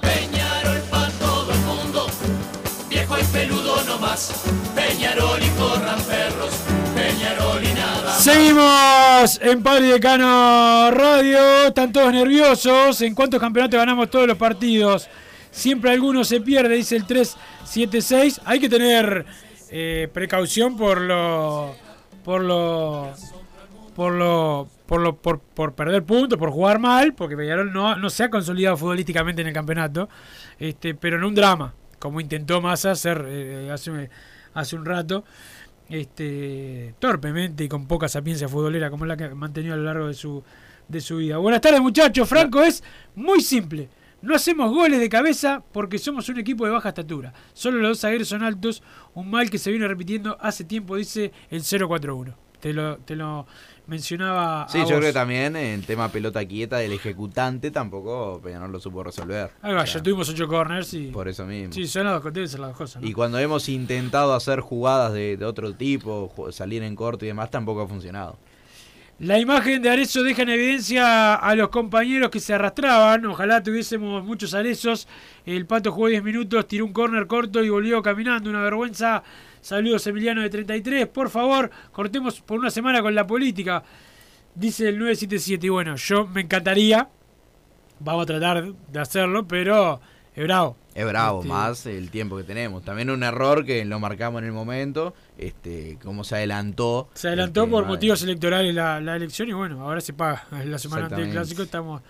Peñarol para todo el mundo, viejo y peludo no más. Peñarol y corran perros, Peñarol y nada. Seguimos en Padre Decano Radio. Están todos nerviosos. ¿En cuántos campeonatos ganamos todos los partidos? Siempre alguno se pierde, dice el 376. Hay que tener eh, precaución por lo. por lo. Por lo. por lo. por, por perder puntos, por jugar mal, porque Peñarol no, no se ha consolidado futbolísticamente en el campeonato. Este, pero en un drama, como intentó Massa hacer eh, hace, hace un rato este, torpemente y con poca sapiencia futbolera como la que ha mantenido a lo largo de su, de su vida. Buenas tardes muchachos, Franco, es muy simple. No hacemos goles de cabeza porque somos un equipo de baja estatura. Solo los dos zagueros son altos, un mal que se viene repitiendo hace tiempo, dice el 041. Te lo, te lo mencionaba. Sí, a yo vos. creo que también en tema pelota quieta del ejecutante tampoco Peñarol lo supo resolver. Ahí va, O sea, ya tuvimos ocho corners y. Por eso mismo. Sí, son las deben ser las dos cosas. ¿no? Y cuando hemos intentado hacer jugadas de, de otro tipo, salir en corto y demás, tampoco ha funcionado. La imagen de Arezzo deja en evidencia a los compañeros que se arrastraban. Ojalá tuviésemos muchos Arezos. El Pato jugó 10 minutos, tiró un córner corto y volvió caminando. Una vergüenza. Saludos Emiliano de 33. Por favor, cortemos por una semana con la política. Dice el 977. Y bueno, yo me encantaría. Vamos a tratar de hacerlo, pero es bravo. Es bravo, Este, más el tiempo que tenemos. También un error que lo marcamos en el momento, este, cómo se adelantó. Se adelantó el por de- motivos electorales la, la elección y bueno, ahora se paga. La semana antes del clásico estamos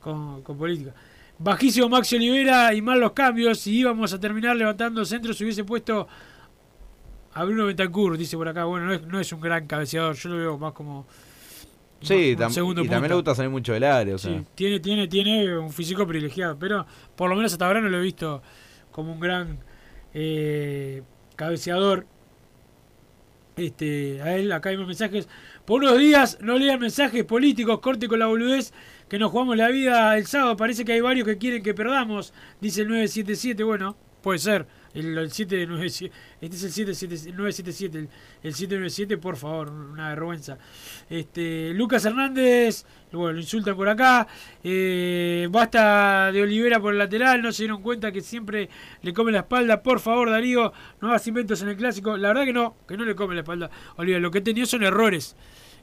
con, con política. Bajísimo Maxi Olivera y mal los cambios. Si íbamos a terminar levantando centros, se hubiese puesto a Bruno Bentancur, dice por acá. Bueno, no es, no es un gran cabeceador, yo lo veo más como. Sí, tam- segundo y también le gusta salir mucho del área. O sea. Sí, tiene, tiene, tiene un físico privilegiado, pero por lo menos hasta ahora no lo he visto como un gran eh, cabeceador. Este, a él, acá hay más mensajes. Por unos días no lean mensajes políticos, corte con la boludez, que nos jugamos la vida el sábado. Parece que hay varios que quieren que perdamos, dice el 977. Bueno, puede ser. El, el 797, este es el 77 977, el, el 797, por favor, una vergüenza. Este, Lucas Hernández, bueno, lo insultan por acá. Eh, basta de Olivera por el lateral, no se dieron cuenta que siempre le come la espalda. Por favor, Darío, no hagas inventos en el clásico. La verdad que no, que no le come la espalda. Olivera, lo que he tenido son errores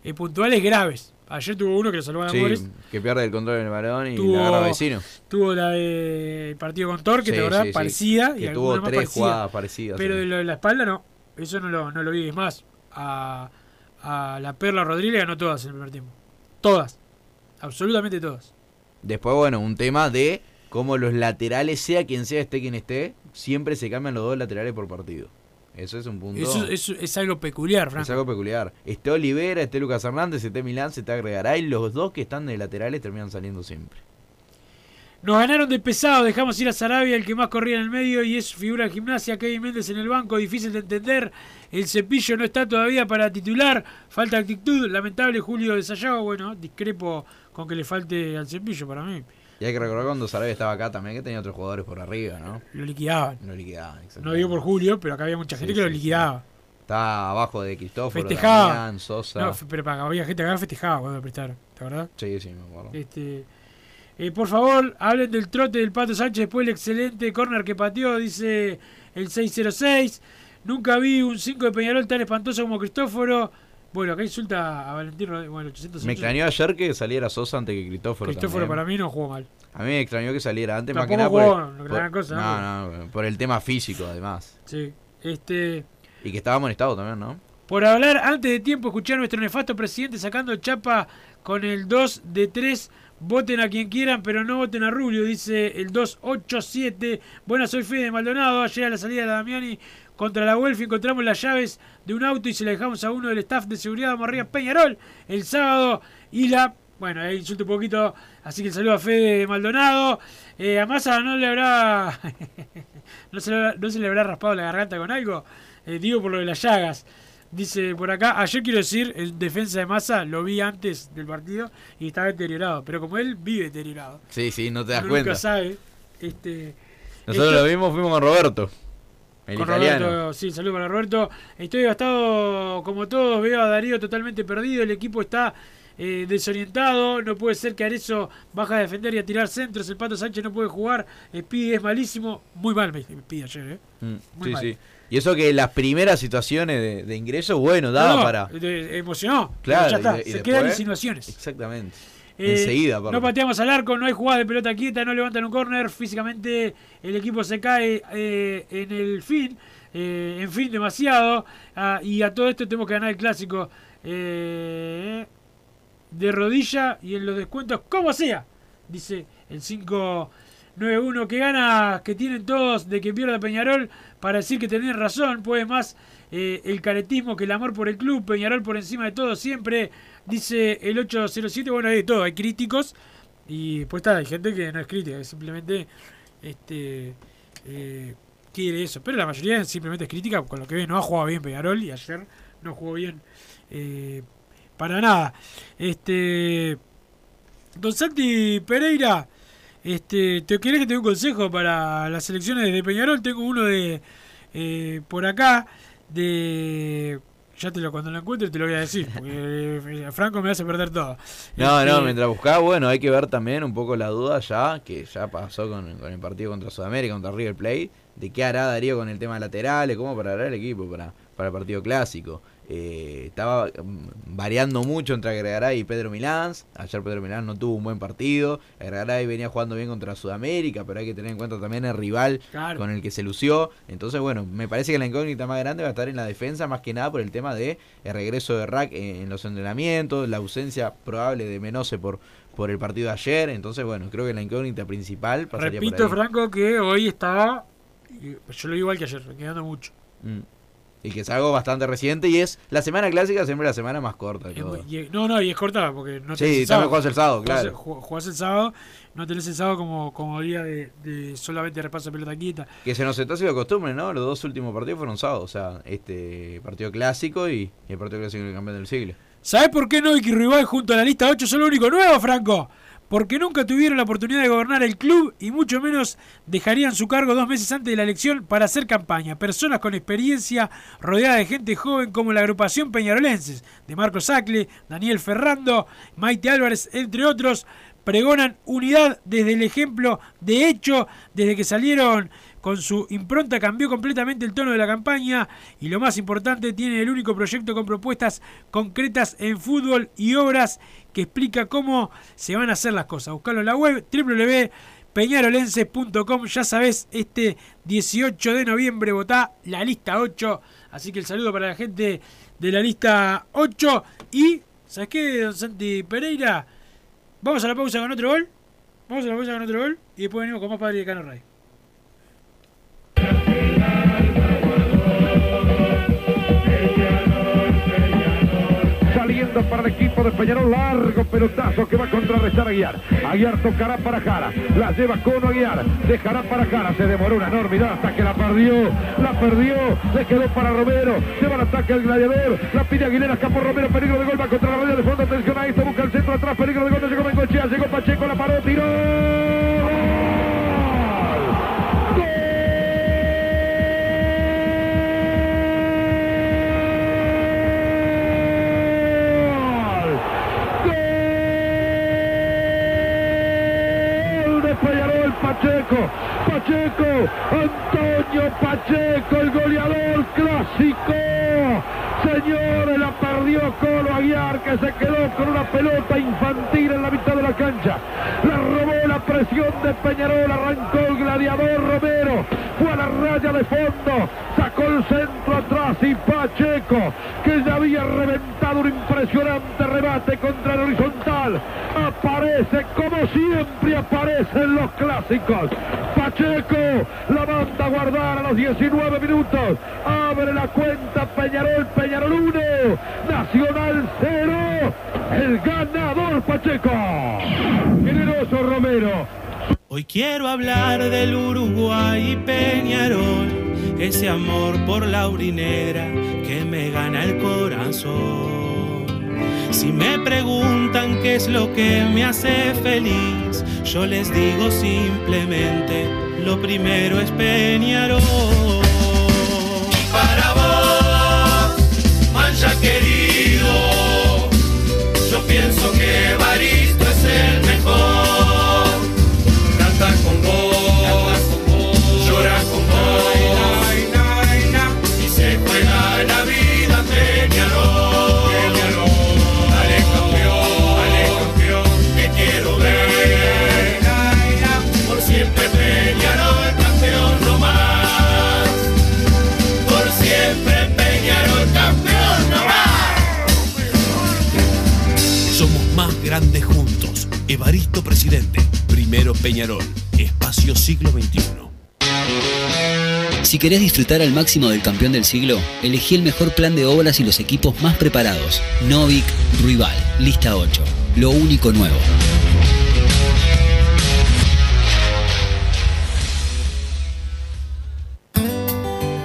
eh, puntuales graves. Ayer tuvo uno que lo salvó a Sí, Amores. que pierde el control del balón y Tuvo- la agarra vecino. Tuvo la del partido con Thor, que Sí, te verdad sí, sí. parecida. Que y tuvo tres parecida. jugadas parecidas, Pero sí. de lo de la espalda no. Eso no lo, no lo vi. Es más, a, a la Perla Rodríguez ganó todas en el primer tiempo. Todas. Absolutamente todas. Después, bueno, un tema de cómo los laterales, sea quien sea, esté quien esté, siempre se cambian los dos laterales por partido. Eso es un punto. Eso, eso es algo peculiar, Franco. Es algo peculiar. Esté Olivera, esté Lucas Hernández, esté Milán, se te agregará y los dos que están de laterales terminan saliendo siempre. Nos ganaron de pesado, dejamos ir a Sarabia, el que más corría en el medio, y es figura de gimnasia. Kevin Méndez en el banco, difícil de entender. El cepillo no está todavía para titular, falta actitud. Lamentable Julio de Sayago, bueno, discrepo con que le falte al cepillo para mí. Y hay que recordar cuando Sarabia estaba acá también que tenía otros jugadores por arriba, ¿no? Lo liquidaban. Lo liquidaban, exacto. No digo por Julio, pero acá había mucha gente que lo liquidaba. Estaba abajo de Cristóforo, Festejaba. Damián, Sosa. No, pero para- había gente que acá festejaba cuando lo prestaron, ¿te acordás? Sí, sí, me acuerdo. Este, eh, por favor, hablen del trote del Pato Sánchez después del excelente córner que pateó, dice el 606. Nunca vi un 5 de Peñarol tan espantoso como Cristóforo. Bueno, acá insulta a Valentín Rodríguez. Bueno, 808. Me extrañó ayer que saliera Sosa antes que Cristóforo. Cristóforo también. para mí no jugó mal. A mí me extrañó que saliera antes, más que nada jugó, por, no, por- gran cosa, no, no, por el tema físico además. Sí. Este, Y que estaba amonestado también, ¿no? por hablar antes de tiempo, escuchar a nuestro nefasto presidente sacando chapa con el 2 de 3. Voten a quien quieran, pero no voten a Rubio, dice el 287. Buenas, soy Fede Maldonado. Ayer a la salida de la Damiani contra la Welfi encontramos las llaves de un auto y se la dejamos a uno del staff de seguridad de Morría Peñarol el sábado. Y la. Bueno, ahí insulto un poquito, así que el saludo a Fede Maldonado. Eh, a Massa no le habrá. [LAUGHS] no, se le, habrá- no se le habrá raspado la garganta con algo. Eh, digo por lo de las llagas. Dice por acá, ayer quiero decir, el defensa de Massa lo vi antes del partido y estaba deteriorado. Pero como él vive deteriorado. Sí, sí, no te das Uno cuenta. Nunca sabe. Este, Nosotros esto- lo vimos, fuimos con Roberto. El con italiano. Roberto, sí, saludos para Roberto. Estoy devastado como todos, veo a Darío totalmente perdido, el equipo está eh, desorientado, no puede ser que Arezo baja a defender y a tirar centros, el Pato Sánchez no puede jugar, Speedy es malísimo, muy mal me Speedy ayer, ¿eh? Mm, Muy sí, mal. sí. Y eso que las primeras situaciones de, de ingreso, bueno, daba No, para. de- emocionó, Claro, ya está, y de- y se después- quedan insinuaciones. Exactamente. Eh, Enseguida. No pateamos al arco, no hay jugada de pelota quieta, no levantan un córner. Físicamente el equipo se cae eh, en el fin, eh, en fin, demasiado. Ah, y a todo esto tenemos que ganar el clásico eh, de rodilla y en los descuentos, como sea, dice el 591. Que gana, que tienen todos de que pierda Peñarol para decir que tenés razón. Puede más eh, el caretismo que el amor por el club. Peñarol por encima de todo siempre. Dice el 807, bueno, hay de todo, hay críticos y pues está, hay gente que no es crítica, simplemente este, eh, quiere eso. Pero la mayoría simplemente es crítica con lo que ve, no ha jugado bien Peñarol y ayer no jugó bien eh, para nada. Este, Don Santi Pereira, este, ¿te querés que te dé un consejo para las elecciones de Peñarol? Tengo uno de eh, por acá, de... Ya te lo, cuando lo encuentre te lo voy a decir, porque eh, Franco me hace perder todo. No, Este, no, mientras buscaba, bueno, hay que ver también un poco la duda ya, que ya pasó con, con el partido contra Sudamérica, contra River Plate, de qué hará Darío con el tema laterales, cómo parará el equipo para, para el partido clásico. Eh, estaba mm, variando mucho entre Agregaray y Pedro Milán. Ayer Pedro Milán no tuvo un buen partido. Agregaray venía jugando bien contra Sudamérica, pero hay que tener en cuenta también el rival Claro. con el que se lució. Entonces, bueno, me parece que la incógnita más grande va a estar en la defensa, más que nada por el tema de el regreso de Rack en, en los entrenamientos, la ausencia probable de Menose por, por el partido de ayer. Entonces, bueno, creo que la incógnita principal pasaría Repito, por ahí. Franco, que hoy estaba. y Yo lo digo igual que ayer, quedando mucho. Mm. Y que es algo bastante reciente y es la semana clásica siempre la semana más corta. Es muy- y- no, no, y es cortada porque no Sí, tenés el también sábado. jugás el sábado, claro. Jugás el sábado, no tenés el sábado como, como día de, de solamente repaso de pelota quieta. Que se nos está haciendo costumbre, ¿no? Los dos últimos partidos fueron sábados. O sea, este partido clásico y, y el partido clásico del campeón del siglo. ¿Sabés por qué y Rival junto a la lista 8 son lo único nuevo, Franco? Porque nunca tuvieron la oportunidad de gobernar el club y mucho menos dejarían su cargo dos meses antes de la elección para hacer campaña. Personas con experiencia, rodeadas de gente joven como la agrupación Peñarolenses, de Marcos Sacle, Daniel Ferrando, Maite Álvarez, entre otros, pregonan unidad desde el ejemplo de hecho, desde que salieron con su impronta cambió completamente el tono de la campaña y lo más importante, tiene el único proyecto con propuestas concretas en fútbol y obras que explica cómo se van a hacer las cosas. Buscalo en la web www.peñarolenses.com. Ya sabes, este 18 de noviembre votá la lista 8. Así que el saludo para la gente de la lista 8. Y, ¿sabes qué, don Santi Pereira? Vamos a la pausa con otro gol. Vamos a la pausa con otro gol. Y después venimos con más Padre de Cano. Saliendo para el equipo de Peñarol, largo pelotazo que va a contrarrestar a Aguiar. Aguiar tocará para Jara, la lleva Cono Aguiar, dejará para Jara, se demoró una enormidad hasta que la perdió, la perdió, le quedó para Romero, se va al ataque el gladiador, la pide Aguilera, escapó Romero, peligro de gol, va contra la raya de fondo, atención a esto, busca el centro atrás, peligro de gol, no llegó Bengochea, llegó Pacheco, la paró, tiró. Pacheco. Pacheco, Antonio Pacheco, el goleador clásico. Señores, la perdió Colo Aguiar que se quedó con una pelota infantil en la mitad de la cancha. La robó la presión de Peñarol, arrancó el gladiador Romero. A la raya de fondo, sacó el centro atrás y Pacheco, que ya había reventado un impresionante rebate contra el horizontal, aparece como siempre aparecen los clásicos. Pacheco la manda a guardar a los 19 minutos. Abre la cuenta Peñarol, Peñarol 1, Nacional 0. El ganador Pacheco. Generoso Romero. Hoy quiero hablar del Uruguay y Peñarol, ese amor por la urinera que me gana el corazón. Si me preguntan qué es lo que me hace feliz, yo les digo simplemente, lo primero es Peñarol. Y para vos, mancha querido, yo pienso que Evaristo Presidente. Primero Peñarol. Espacio siglo XXI. Si querés disfrutar al máximo del campeón del siglo, elegí el mejor plan de obras y los equipos más preparados. Novik Ruibal, lista 8. Lo único nuevo.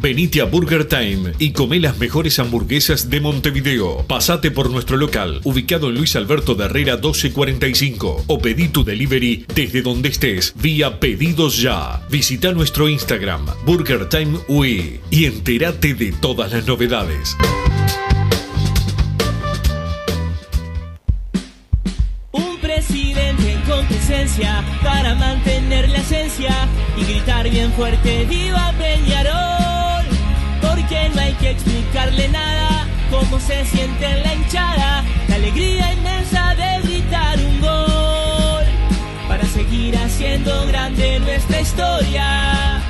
Venite a Burger Time y come las mejores hamburguesas de Montevideo. Pasate por nuestro local, ubicado en Luis Alberto de Herrera 1245, o pedí tu delivery desde donde estés, vía Pedidos Ya. Visita nuestro Instagram, Burger Time y entérate de todas las novedades. Para mantener la esencia y gritar bien fuerte ¡Viva Peñarol! Porque no hay que explicarle nada. Cómo se siente en la hinchada, la alegría inmensa de gritar un gol. Para seguir haciendo grande nuestra historia.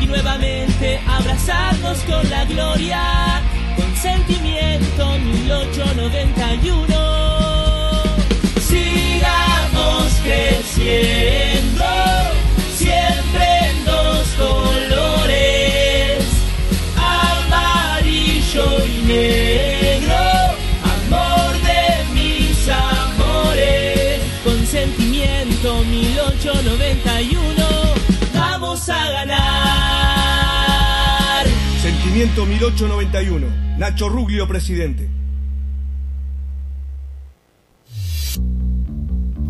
Y nuevamente abrazarnos con la gloria. Con sentimiento 1891. Sigamos creciendo, Sentimiento 1891. Nacho Ruglio, presidente.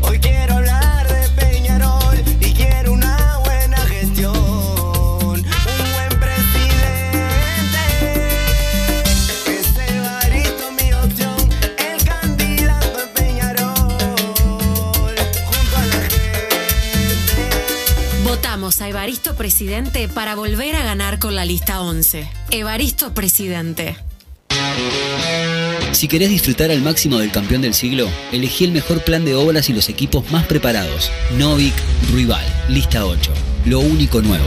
Hoy quiero hablar de Peñarol y quiero una buena gestión, un buen presidente. Ese Evaristo mi opción, el candidato de Peñarol, junto a la Votamos a Evaristo Presidente para volver a ganar con la lista 11. Evaristo Presidente. Si querés disfrutar al máximo del campeón del siglo, elegí el mejor plan de obras y los equipos más preparados. Novik Rival, lista 8. Lo único nuevo.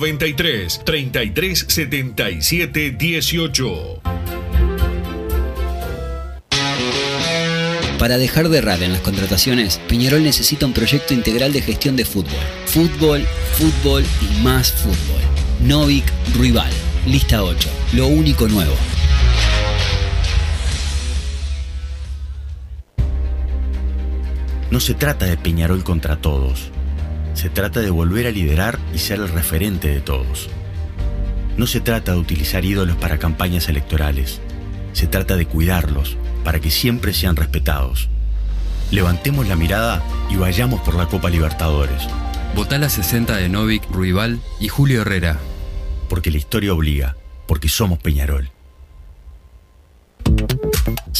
093 33 77 18. Para dejar de errar en las contrataciones, Peñarol necesita un proyecto integral de gestión de fútbol. Fútbol, fútbol y más fútbol. Novik Rival, lista 8. Lo único nuevo. No se trata de Peñarol contra todos. Se trata de volver a liderar y ser el referente de todos. No se trata de utilizar ídolos para campañas electorales. Se trata de cuidarlos para que siempre sean respetados. Levantemos la mirada y vayamos por la Copa Libertadores. Votá la 60 de Novik, Ruibal y Julio Herrera. Porque la historia obliga, porque somos Peñarol.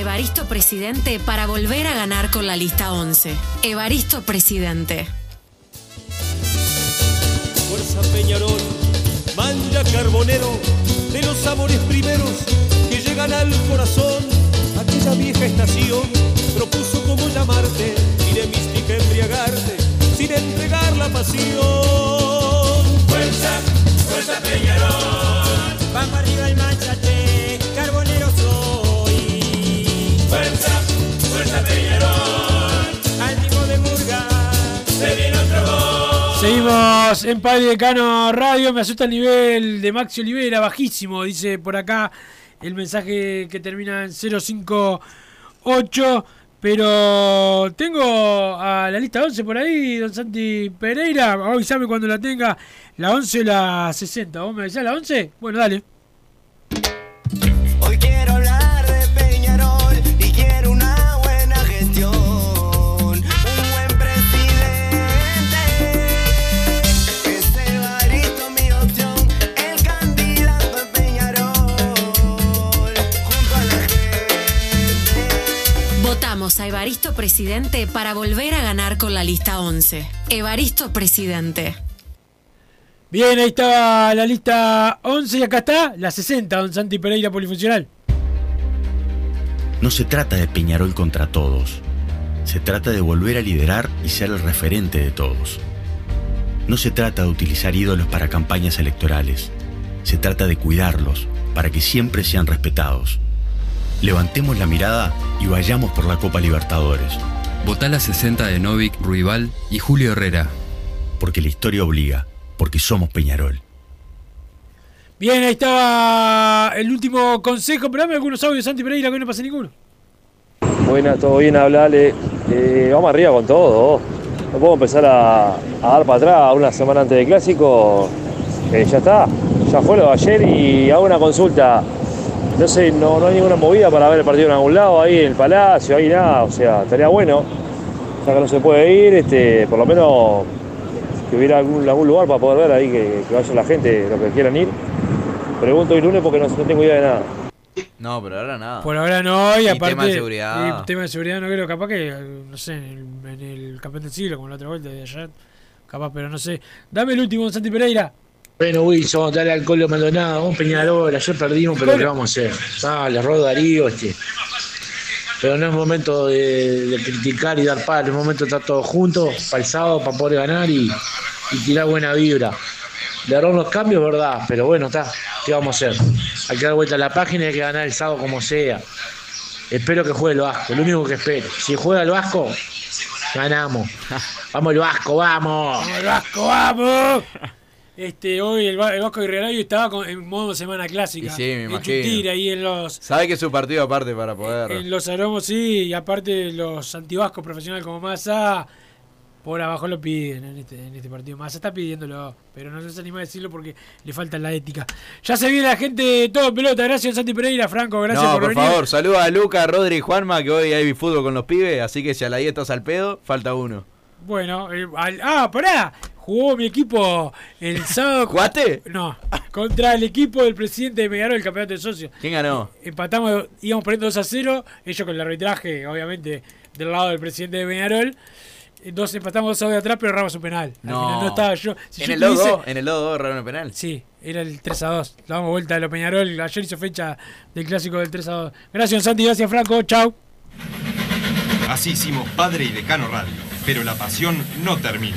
Evaristo Presidente para volver a ganar con la lista 11. Evaristo Presidente. Fuerza Peñarol, mancha carbonero de los sabores primeros que llegan al corazón. Aquella vieja estación propuso cómo llamarte y de mística embriagarte sin entregar la pasión. Fuerza En Padre Decano Radio. Me asusta el nivel de Maxi Olivera, bajísimo, dice por acá el mensaje que termina en 058. Pero tengo a la lista 11 por ahí, don Santi Pereira. Avísame cuando la tenga. La 11 o la 60. ¿Vos me decís la 11? Bueno, dale. A Evaristo Presidente para volver a ganar con la lista 11. Evaristo Presidente. Bien, ahí estaba la lista 11 y acá está la 60, don Santi Pereira Polifuncional. No se trata de Peñarol contra todos. Se trata de volver a liderar y ser el referente de todos. No se trata de utilizar ídolos para campañas electorales. Se trata de cuidarlos para que siempre sean respetados. Levantemos la mirada y vayamos por la Copa Libertadores. Votá la 60 de Novik, Ruibal y Julio Herrera. Porque la historia obliga, porque somos Peñarol. Bien, ahí estaba el último consejo. Pero dame algunos audios, Santi Pereira, que no pase ninguno. Buenas, todo bien, hablale. Eh, vamos arriba con todo. No podemos empezar a, a dar para atrás una semana antes del clásico. Eh, ya está, ya fue lo de ayer y hago una consulta. No sé, no, no hay ninguna movida para ver el partido en algún lado, ahí en el Palacio, ahí nada. O sea, estaría bueno. Ya que no se puede ir, este, por lo menos que hubiera algún, algún lugar para poder ver ahí que, que vaya la gente, los que quieran ir. Pregunto el lunes porque no, no tengo idea de nada. No, pero ahora nada. Por ahora no, y, Y aparte. tema de seguridad. y tema de seguridad no creo, capaz que, no sé, en el, en el campeón del siglo, como la otra vuelta de ayer. Capaz, pero no sé. Dame el último, Santi Pereira. Bueno, Wilson, dale al Colo Maldonado, un Peñarol, ayer perdimos, pero ¿qué vamos a hacer? Ah, le rodo Darío, este. Pero no es momento de, criticar y dar palo, es momento de estar todos juntos, para el sábado, para poder ganar y, tirar buena vibra. Le error los cambios, verdad, pero bueno, está, ¿qué vamos a hacer? Hay que dar vuelta a la página y hay que ganar el sábado como sea. Espero que juegue el Vasco, lo único que espero. Si juega el Vasco, ganamos. Vamos el Vasco, vamos. ¡Vamos, el Vasco, vamos! Este, hoy el, el Vasco Guerrero estaba con- en modo semana clásica. Y sí, me imagino. ahí en los, Sabe que es su partido aparte para poder. en los aromos, sí, y aparte los antivascos profesionales como Massa, por abajo lo piden en este, en este partido. Massa está pidiéndolo, pero no se anima a decirlo porque le falta la ética. Ya se viene la gente todo en pelota. Gracias, Santi Pereira, Franco, gracias no, por, por, venir. favor, saluda a Luca, Rodri y Juanma, que hoy hay fútbol con los pibes, así que si a la 10 estás al pedo, falta uno. Bueno, eh, al- ah, pará. Jugó mi equipo el [LAUGHS] sábado. ¿Jugaste? No, contra el equipo del presidente de Megarol, el campeonato de socios. ¿Quién ganó? Empatamos, íbamos perdiendo 2 a 0. Ellos con el arbitraje, obviamente, del lado del presidente de Peñarol. Entonces empatamos 2 a 2 de atrás, pero erramos un penal. Al No. final no estaba yo. Si en, yo el tuviese- 2 en el 2 erraron el penal. Sí, era el 3 a 2. Damos vuelta de los Peñarol. Ayer hizo fecha del clásico del 3 a 2. Gracias, Santi. Gracias, Franco. Chau. Así hicimos Padre y Decano Radio, pero la pasión no termina.